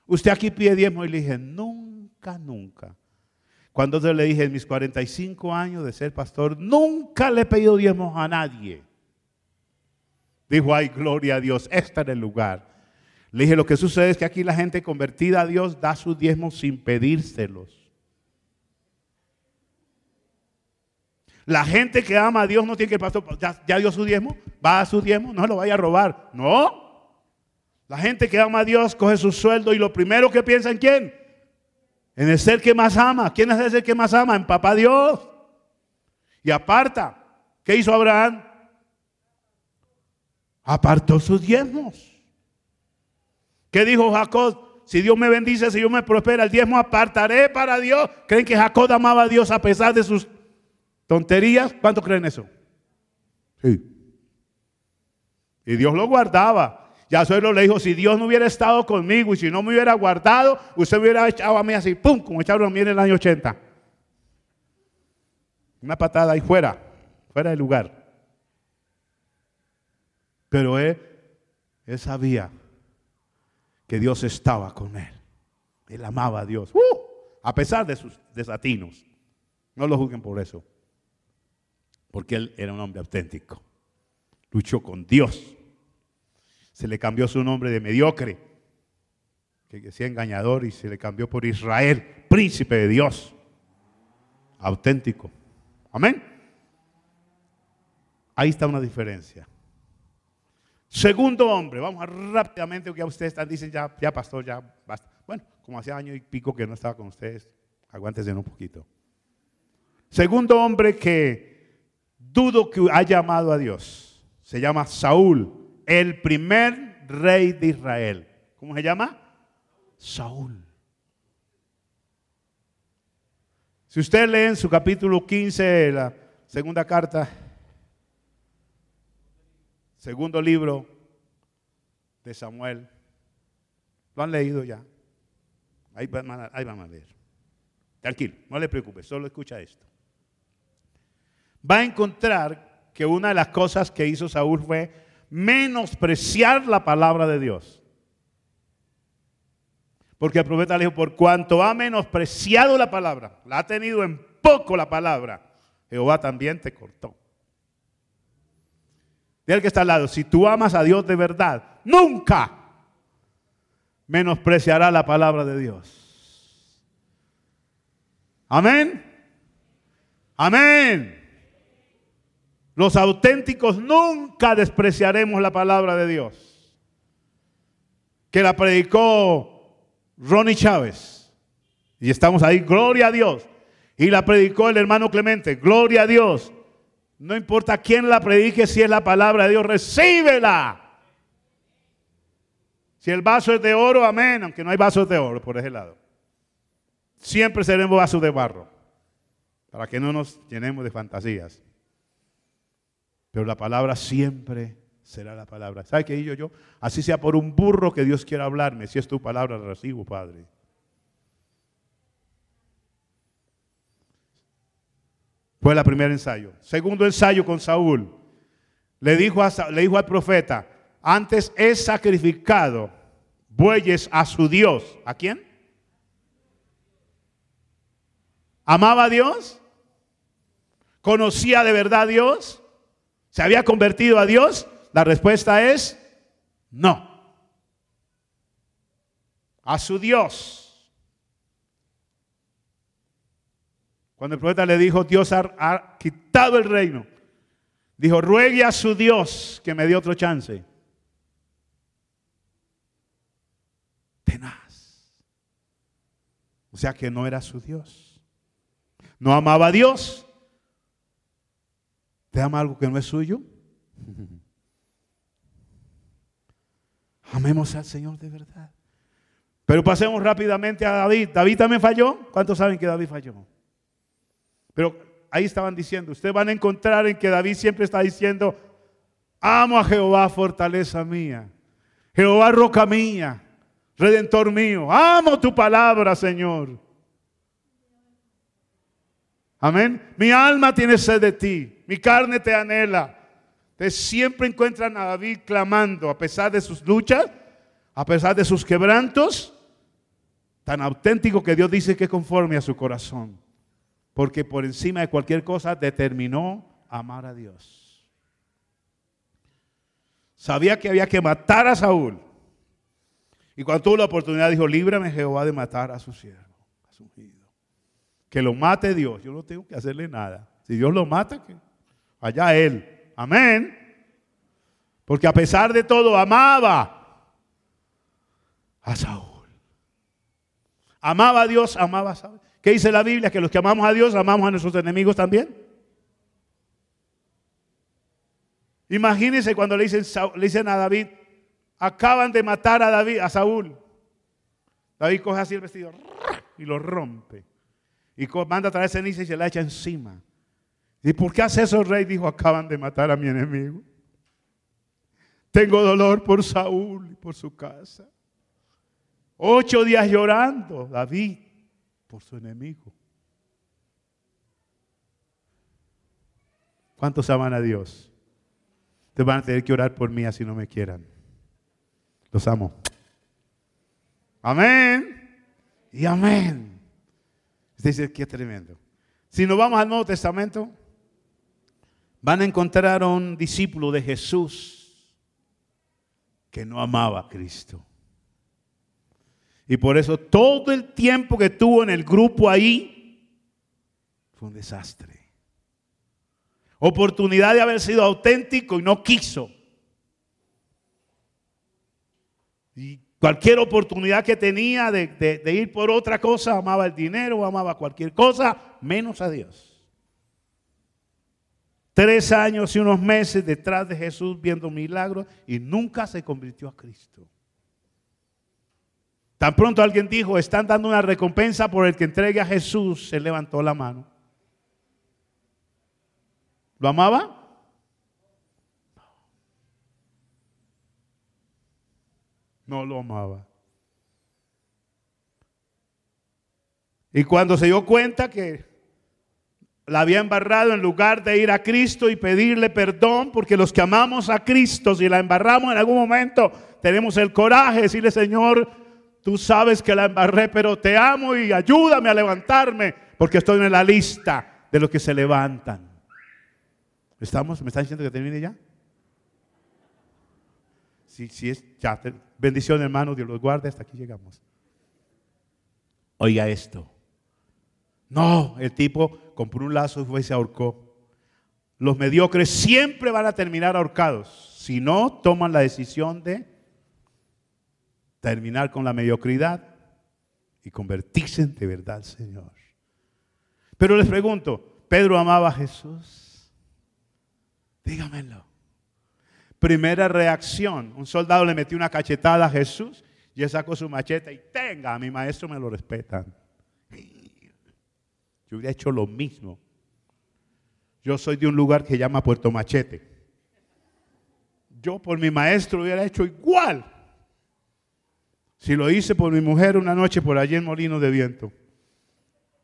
Usted aquí pide diezmo y le dije, nunca, nunca. Cuando yo le dije en mis 45 años de ser pastor, nunca le he pedido diezmos a nadie. Dijo, ay, gloria a Dios, este es el lugar. Le dije, lo que sucede es que aquí la gente convertida a Dios da sus diezmos sin pedírselos. La gente que ama a Dios no tiene que el pastor, ya, ya dio su diezmo, va a su diezmo, no se lo vaya a robar. No. La gente que ama a Dios coge su sueldo y lo primero que piensa en quién? En el ser que más ama. ¿Quién es el ser que más ama? En papá Dios. Y aparta. ¿Qué hizo Abraham? Apartó sus diezmos. ¿Qué dijo Jacob? Si Dios me bendice, si Dios me prospera, el diezmo apartaré para Dios. ¿Creen que Jacob amaba a Dios a pesar de sus tonterías? ¿Cuánto creen eso? Sí. Y Dios lo guardaba. Ya suelo le dijo, si Dios no hubiera estado conmigo y si no me hubiera guardado, usted me hubiera echado a mí así, pum, como echaron a mí en el año 80. Una patada ahí fuera, fuera del lugar. Pero él, él sabía que Dios estaba con él. Él amaba a Dios, ¡Uh! a pesar de sus desatinos. No lo juzguen por eso, porque él era un hombre auténtico. Luchó con Dios. Se le cambió su nombre de mediocre, que decía engañador, y se le cambió por Israel, príncipe de Dios. Auténtico. Amén. Ahí está una diferencia. Segundo hombre, vamos rápidamente, que ustedes están, dicen ya, ya pastor, ya basta. Bueno, como hacía año y pico que no estaba con ustedes, aguántense un poquito. Segundo hombre que dudo que haya amado a Dios, se llama Saúl, el primer rey de Israel. ¿Cómo se llama? Saúl. Si usted lee en su capítulo 15, la segunda carta, segundo libro de Samuel. ¿Lo han leído ya? Ahí van a, ahí leer. Tranquilo, no le preocupe, solo escucha esto. Va a encontrar que una de las cosas que hizo Saúl fue menospreciar la palabra de Dios. Porque el profeta le dijo, por cuanto ha menospreciado la palabra, la ha tenido en poco la palabra, Jehová también te cortó. Dile que está al lado, si tú amas a Dios de verdad, nunca menospreciará la palabra de Dios. Amén. Amén. Los auténticos nunca despreciaremos la palabra de Dios. Que la predicó Ronnie Chávez. Y estamos ahí, gloria a Dios. Y la predicó el hermano Clemente, gloria a Dios. No importa quién la predique, si es la palabra de Dios, recíbela. Si el vaso es de oro, amén, aunque no hay vasos de oro por ese lado. Siempre seremos vasos de barro, para que no nos llenemos de fantasías. Pero la palabra siempre será la palabra. ¿Sabe qué digo yo? Así sea por un burro que Dios quiera hablarme, si es tu palabra, recibo, Padre. Fue el primer ensayo. Segundo ensayo con Saúl. Le dijo, le dijo al profeta, antes he sacrificado bueyes a su Dios. ¿A quién? ¿Amaba a Dios? ¿Conocía de verdad a Dios? ¿Se había convertido a Dios? La respuesta es no. A su Dios. Cuando el profeta le dijo, Dios ha, quitado el reino, dijo, ruegue a su Dios que me dé otro chance. Tenaz. O sea que no era su Dios. No amaba a Dios. ¿Te ama algo que no es suyo? Amemos al Señor de verdad. Pero pasemos rápidamente a David. ¿David también falló? ¿Cuántos saben que David falló? Pero ahí estaban diciendo, ustedes van a encontrar en que David siempre está diciendo, amo a Jehová, fortaleza mía. Jehová, roca mía, redentor mío. Amo tu palabra, Señor. Amén. Mi alma tiene sed de ti, mi carne te anhela Ustedes siempre encuentran a David clamando a pesar de sus luchas, a pesar de sus quebrantos, tan auténtico que Dios dice que conforme a su corazón. Porque por encima de cualquier cosa determinó amar a Dios. Sabía que había que matar a Saúl. Y cuando tuvo la oportunidad dijo, líbrame Jehová de matar a su siervo, a su ungido. Que lo mate Dios. Yo no tengo que hacerle nada. Si Dios lo mata, allá él. Amén. Porque a pesar de todo amaba a Saúl. Amaba a Dios, amaba a Saúl. ¿Qué dice la Biblia? Que los que amamos a Dios amamos a nuestros enemigos también. Imagínense cuando le dicen, le dicen a David, acaban de matar a David, a Saúl. David coge así el vestido y lo rompe. Y manda a traer ceniza y se la echa encima. ¿Y por qué hace eso, rey? Dijo, acaban de matar a mi enemigo. Tengo dolor por Saúl y por su casa. Ocho días llorando, David, por su enemigo. ¿Cuántos aman a Dios? Te van a tener que orar por mí así no me quieran. Los amo. Amén. Y amén. Dice que es tremendo. Si nos vamos al Nuevo Testamento, van a encontrar a un discípulo de Jesús que no amaba a Cristo. Y por eso todo el tiempo que tuvo en el grupo ahí fue un desastre. Oportunidad de haber sido auténtico y no quiso. Y cualquier oportunidad que tenía de, ir por otra cosa, amaba el dinero, amaba cualquier cosa, menos a Dios. Tres años y unos meses detrás de Jesús viendo milagros y nunca se convirtió a Cristo. Tan pronto alguien dijo, están dando una recompensa por el que entregue a Jesús, se levantó la mano. ¿Lo amaba? No lo amaba. Y cuando se dio cuenta que la había embarrado en lugar de ir a Cristo y pedirle perdón, porque los que amamos a Cristo, si la embarramos en algún momento, tenemos el coraje de decirle, Señor, tú sabes que la embarré, pero te amo y ayúdame a levantarme, porque estoy en la lista de los que se levantan. ¿Estamos? ¿Me están diciendo que termine ya? Si, es ya, bendición hermano, Dios los guarde, hasta aquí llegamos. Oiga esto. No, el tipo compró un lazo y fue y se ahorcó. Los mediocres siempre van a terminar ahorcados si no toman la decisión de terminar con la mediocridad y convertirse de verdad al Señor. Pero les pregunto, ¿Pedro amaba a Jesús? Dígamelo. Primera reacción, un soldado le metió una cachetada a Jesús y él sacó su machete y tenga, a mi maestro me lo respetan. Yo hubiera hecho lo mismo. Yo soy de un lugar que se llama Puerto Machete. Yo por mi maestro hubiera hecho igual. Si lo hice por mi mujer una noche por allí en Molino de Viento,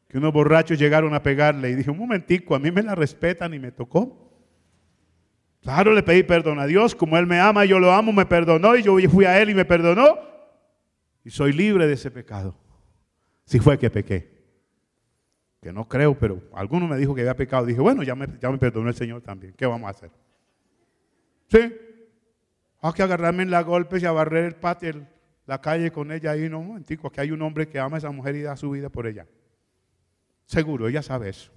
que unos borrachos llegaron a pegarle y dije, un momentico, a mí me la respetan y me tocó. Claro, le pedí perdón a Dios, como Él me ama, yo lo amo, me perdonó y yo fui a Él y me perdonó. Y soy libre de ese pecado. Si fue que pequé. Que no creo, pero alguno me dijo que había pecado. Dije, bueno, ya me, perdonó el Señor también. ¿Qué vamos a hacer? ¿Sí? Hay que agarrarme en la golpes y a barrer el patio, la calle con ella ahí. No, un momentico, aquí hay un hombre que ama a esa mujer y da su vida por ella. Seguro, ella sabe eso.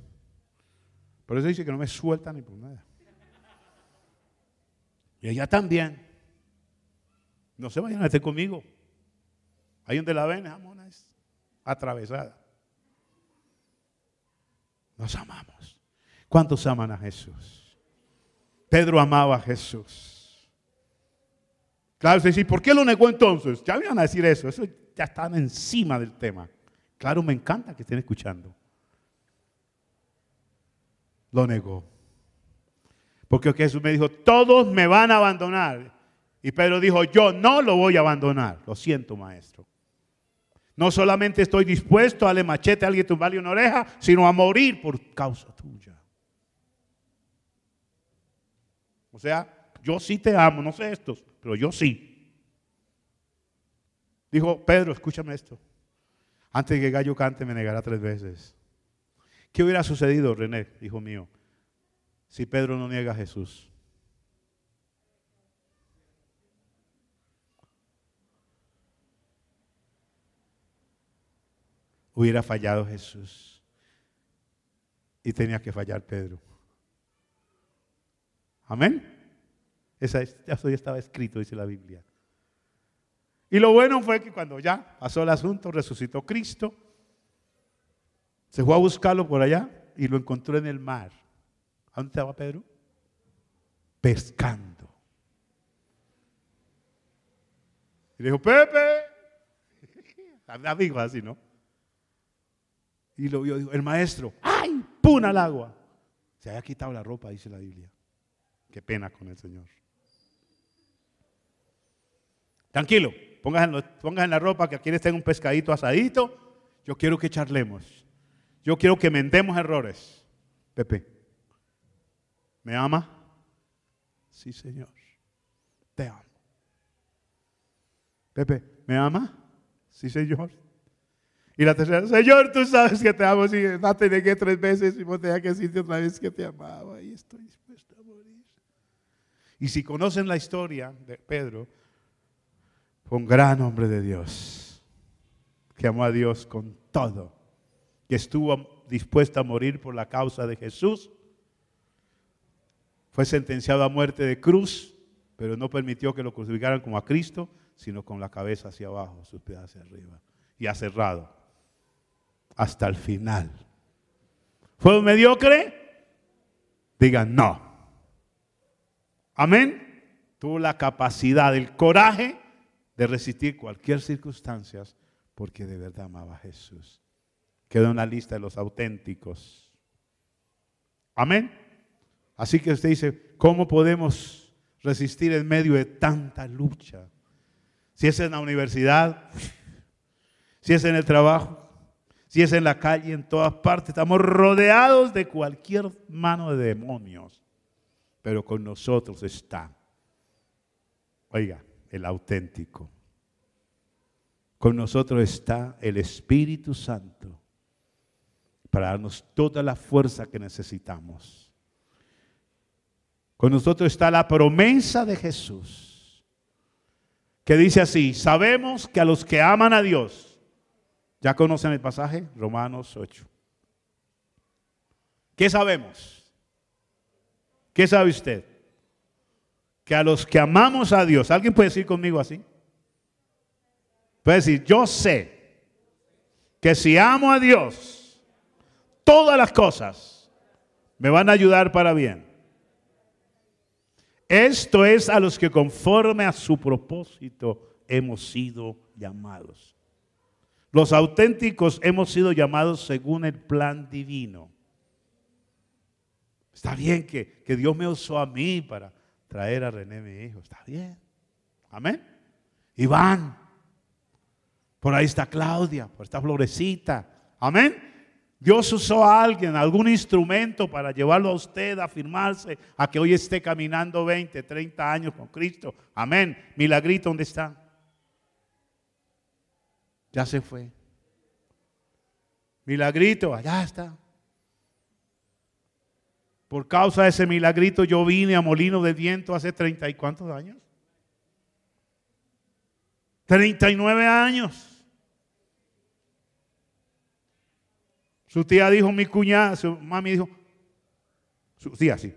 Por eso dice que no me suelta ni por nada. Y ella también. No se vayan a meter conmigo. Ahí donde la ven, jamona es atravesada. Nos amamos. ¿Cuántos aman a Jesús? Pedro amaba a Jesús. Claro, se ¿por qué lo negó entonces? Ya iban a decir eso, eso ya están encima del tema. Claro, me encanta que estén escuchando. Lo negó. Porque Jesús me dijo, todos me van a abandonar. Y Pedro dijo, yo no lo voy a abandonar. Lo siento, maestro. No solamente estoy dispuesto a darle machete a alguien tumbarle una oreja, sino a morir por causa tuya. O sea, yo sí te amo, no sé estos, pero yo sí. Dijo, Pedro, escúchame esto. Antes que gallo cante me negará tres veces. ¿Qué hubiera sucedido, René, hijo mío, si Pedro no niega a Jesús? Hubiera fallado Jesús. Y tenía que fallar Pedro. Amén. Eso ya estaba escrito, dice la Biblia. Y lo bueno fue que cuando ya pasó el asunto, resucitó Cristo, se fue a buscarlo por allá y lo encontró en el mar. ¿A dónde estaba Pedro? Pescando. Y le dijo, Pepe, amigo así, ¿no? Y lo vio, dijo, el maestro, ¡ay! ¡Pum al agua! Se había quitado la ropa, dice la Biblia. Qué pena con el Señor. Tranquilo, pongas en, la ropa que aquí les un pescadito asadito. Yo quiero que charlemos. Yo quiero que mendemos errores. Pepe, ¿me ama? Sí, Señor. Te amo. Pepe, ¿me ama? Sí, Señor. Y la tercera, Señor, tú sabes que te amo. Si no te negué tres veces y vos te que decirte otra vez que te amaba y estoy dispuesto a morir. Y si conocen la historia de Pedro, fue un gran hombre de Dios, que amó a Dios con todo, que estuvo dispuesto a morir por la causa de Jesús. Fue sentenciado a muerte de cruz, pero no permitió que lo crucificaran como a Cristo, sino con la cabeza hacia abajo, sus pies hacia arriba, y aserrado hasta el final. ¿Fue un mediocre? Digan no. Amén. Tuvo la capacidad, el coraje de resistir cualquier circunstancia porque de verdad amaba a Jesús. Quedó en la lista de los auténticos. Amén. Así que usted dice, ¿cómo podemos resistir en medio de tanta lucha? Si es en la universidad, si es en el trabajo, si es en la calle, en todas partes, estamos rodeados de cualquier mano de demonios, pero con nosotros está. Oiga, el auténtico. Con nosotros está el Espíritu Santo para darnos toda la fuerza que necesitamos. Con nosotros está la promesa de Jesús, que dice así, sabemos que a los que aman a Dios, ya conocen el pasaje, Romanos 8. ¿Qué sabemos? ¿Qué sabe usted? que a los que amamos a Dios, ¿alguien puede decir conmigo así? Puede decir, yo sé que si amo a Dios, todas las cosas me van a ayudar para bien. Esto es a los que conforme a su propósito hemos sido llamados. Los auténticos hemos sido llamados según el plan divino. Está bien que, que Dios me usó a mí para traer a René, mi hijo. Está bien. Amén. Iván. Por ahí está Claudia, por esta florecita. Amén. Dios usó a alguien, algún instrumento para llevarlo a usted a afirmarse, a que hoy esté caminando 20, 30 años con Cristo. Amén. Milagrito, ¿dónde está? Ya se fue. Milagrito, allá está. Por causa de ese milagrito yo vine a Molino de Viento hace treinta y cuántos años. 39 años. Su tía dijo, mi cuñada, su mami dijo, su tía sí,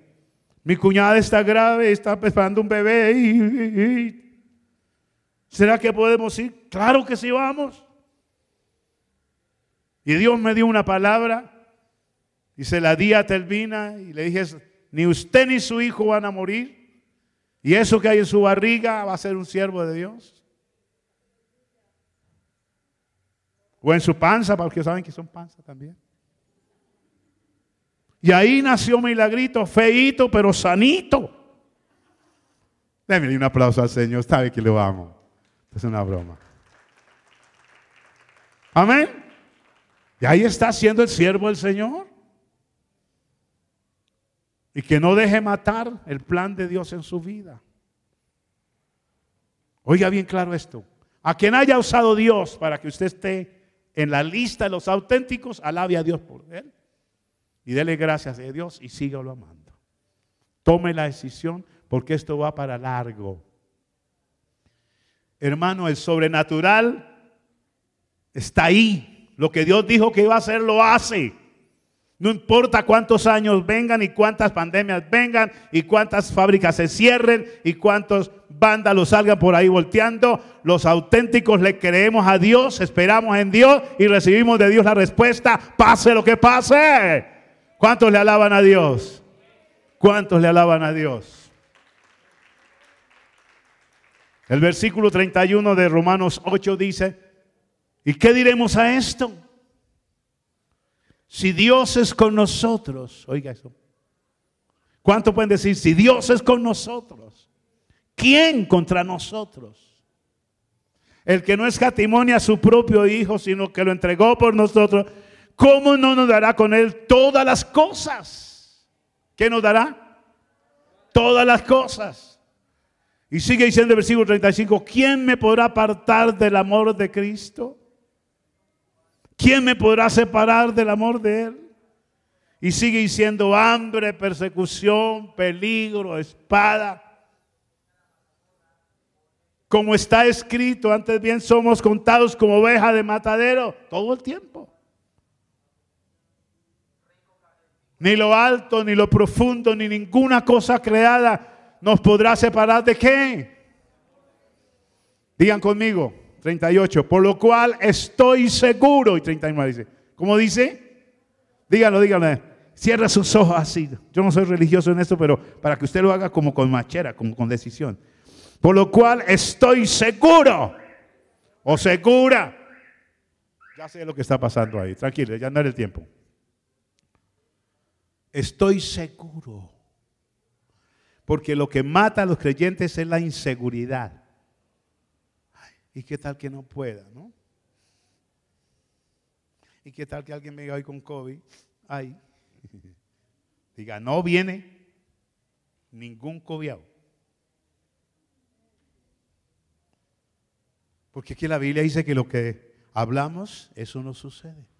mi cuñada está grave, está esperando un bebé. ¿Será que podemos ir? Claro que sí, vamos. Y Dios me dio una palabra y se la di a Telvina y le dije, ni usted ni su hijo van a morir. Y eso que hay en su barriga va a ser un siervo de Dios. O en su panza, porque saben que son panza también. Y ahí nació Milagrito, feito pero sanito. Démele un aplauso al Señor, sabe que lo amo. Es una broma. Amén. Y ahí está siendo el siervo del Señor. Y que no deje matar el plan de Dios en su vida. Oiga bien claro esto. A quien haya usado Dios para que usted esté en la lista de los auténticos, alabe a Dios por él. Y dele gracias a Dios y sígalo amando. Tome la decisión porque esto va para largo. Hermano, el sobrenatural está ahí. Lo que Dios dijo que iba a hacer, lo hace. No importa cuántos años vengan y cuántas pandemias vengan y cuántas fábricas se cierren y cuántos vándalos salgan por ahí volteando. Los auténticos le creemos a Dios, esperamos en Dios y recibimos de Dios la respuesta, pase lo que pase. ¿Cuántos le alaban a Dios? ¿Cuántos le alaban a Dios? El versículo 31 de Romanos 8 dice, ¿y qué diremos a esto? Si Dios es con nosotros, oiga eso. ¿Cuánto pueden decir? Si Dios es con nosotros, ¿quién contra nosotros? El que no escatimonia a su propio Hijo, sino que lo entregó por nosotros, ¿cómo no nos dará con Él todas las cosas? ¿Qué nos dará? Todas las cosas. Y sigue diciendo el versículo 35, ¿quién me podrá apartar del amor de Cristo? ¿Quién me podrá separar del amor de Él? Y sigue diciendo hambre, persecución, peligro, espada. Como está escrito, antes bien somos contados como oveja de matadero todo el tiempo. Ni lo alto, ni lo profundo, ni ninguna cosa creada nos podrá separar de qué. Digan conmigo, 38. Por lo cual estoy seguro. Y 39 dice. ¿Cómo dice? Díganlo, díganlo. Cierra sus ojos así. Yo no soy religioso en esto, pero para que usted lo haga como con machera, como con decisión. Por lo cual estoy seguro. O segura. Ya sé lo que está pasando ahí. Tranquilo, ya no el tiempo. Estoy seguro. Porque lo que mata a los creyentes es la inseguridad. ¿Y qué tal que no pueda, no? ¿Y qué tal que alguien me diga hoy con COVID? Ay, diga, no viene ningún cobiado. Porque aquí la Biblia dice que lo que hablamos, eso no sucede.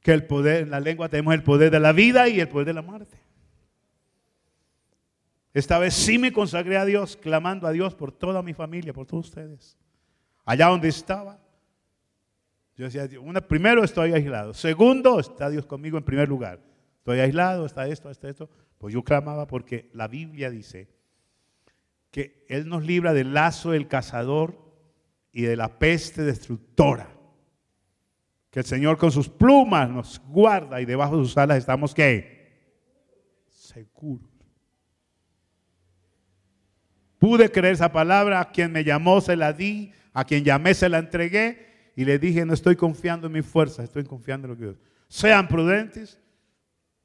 Que el poder, en la lengua tenemos el poder de la vida y el poder de la muerte. Esta vez sí me consagré a Dios, clamando a Dios por toda mi familia, por todos ustedes. Allá donde estaba, yo decía, primero estoy aislado. Segundo, está Dios conmigo en primer lugar. Estoy aislado, está esto, está esto. Pues yo clamaba porque la Biblia dice que Él nos libra del lazo del cazador y de la peste destructora. Que el Señor con sus plumas nos guarda y debajo de sus alas estamos ¿qué? Seguros. Pude creer esa palabra, a quien me llamó se la di, a quien llamé se la entregué y le dije, no estoy confiando en mi fuerza, estoy confiando en lo que Dios. Sean prudentes,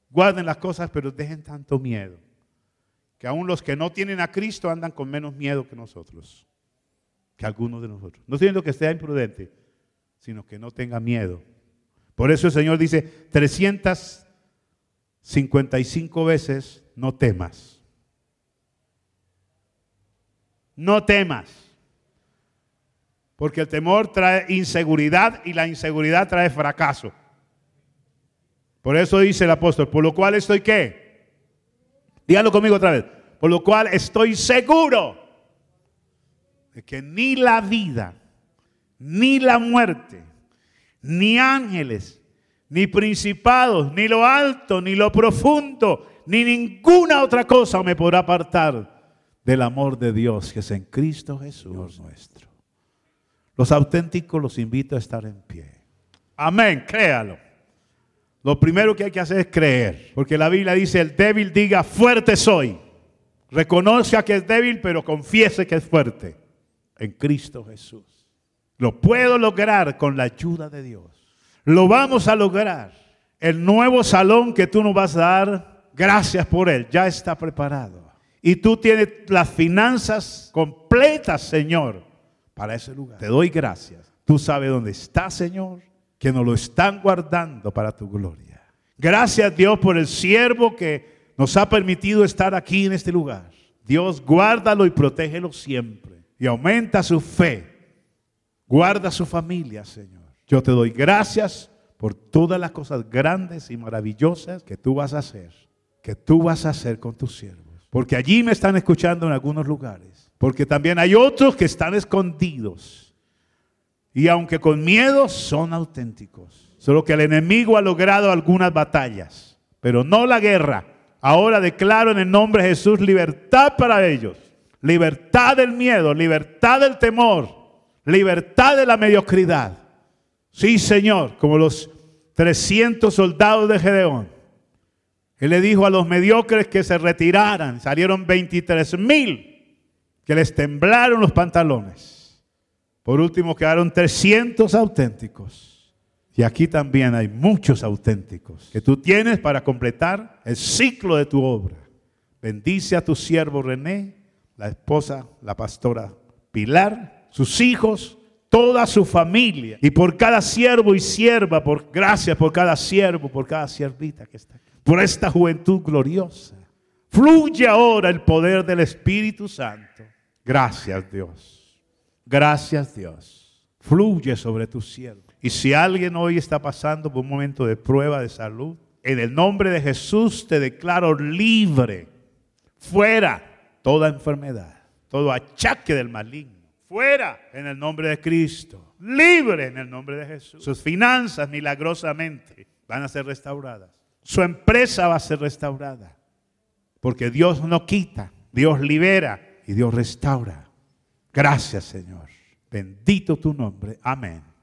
guarden las cosas, pero dejen tanto miedo. Que aún los que no tienen a Cristo andan con menos miedo que nosotros, que algunos de nosotros. No siendo que sea imprudente, sino que no tenga miedo. Por eso el Señor dice 355 veces, no temas. no temas. Porque el temor trae inseguridad y la inseguridad trae fracaso. Por eso dice el apóstol, por lo cual estoy qué? Díganlo conmigo otra vez. Por lo cual estoy seguro de que ni la vida, ni la muerte, ni ángeles, ni principados, ni lo alto, ni lo profundo, ni ninguna otra cosa me podrá apartar del amor de Dios que es en Cristo Jesús nuestro. Los auténticos los invito a estar en pie. Amén, créalo. Lo primero que hay que hacer es creer, porque la Biblia dice, el débil diga, fuerte soy. Reconozca que es débil, pero confiese que es fuerte en Cristo Jesús. Lo puedo lograr con la ayuda de Dios. Lo vamos a lograr. El nuevo salón que tú nos vas a dar, gracias por él, ya está preparado. Y tú tienes las finanzas completas, Señor, para ese lugar. Te doy gracias. Tú sabes dónde está, Señor, que nos lo están guardando para tu gloria. Gracias Dios por el siervo que nos ha permitido estar aquí en este lugar. Dios, guárdalo y protégelo siempre. Y aumenta su fe. Guarda su familia, Señor. Yo te doy gracias por todas las cosas grandes y maravillosas que tú vas a hacer. Que tú vas a hacer con tus siervos. Porque allí me están escuchando en algunos lugares. Porque también hay otros que están escondidos. Y aunque con miedo, son auténticos. Solo que el enemigo ha logrado algunas batallas, pero no la guerra. Ahora declaro en el nombre de Jesús libertad para ellos. Libertad del miedo, libertad del temor, libertad de la mediocridad. Sí, Señor, como los 300 soldados de Gedeón. Él le dijo a los mediocres que se retiraran. Salieron 23 mil que les temblaron los pantalones. Por último quedaron 300 auténticos. Y aquí también hay muchos auténticos que tú tienes para completar el ciclo de tu obra. Bendice a tu siervo René, la esposa, la pastora Pilar, sus hijos, toda su familia. Y por cada siervo y sierva, por gracias por cada siervo, por cada siervita que está aquí. Por esta juventud gloriosa. Fluye ahora el poder del Espíritu Santo. Gracias Dios. Gracias Dios. Fluye sobre tu siervo. Y si alguien hoy está pasando por un momento de prueba de salud, en el nombre de Jesús te declaro libre, fuera toda enfermedad, todo achaque del maligno, fuera en el nombre de Cristo, libre en el nombre de Jesús. Sus finanzas milagrosamente van a ser restauradas. Su empresa va a ser restaurada. Porque Dios no quita, Dios libera y Dios restaura. Gracias Señor. Bendito tu nombre. Amén.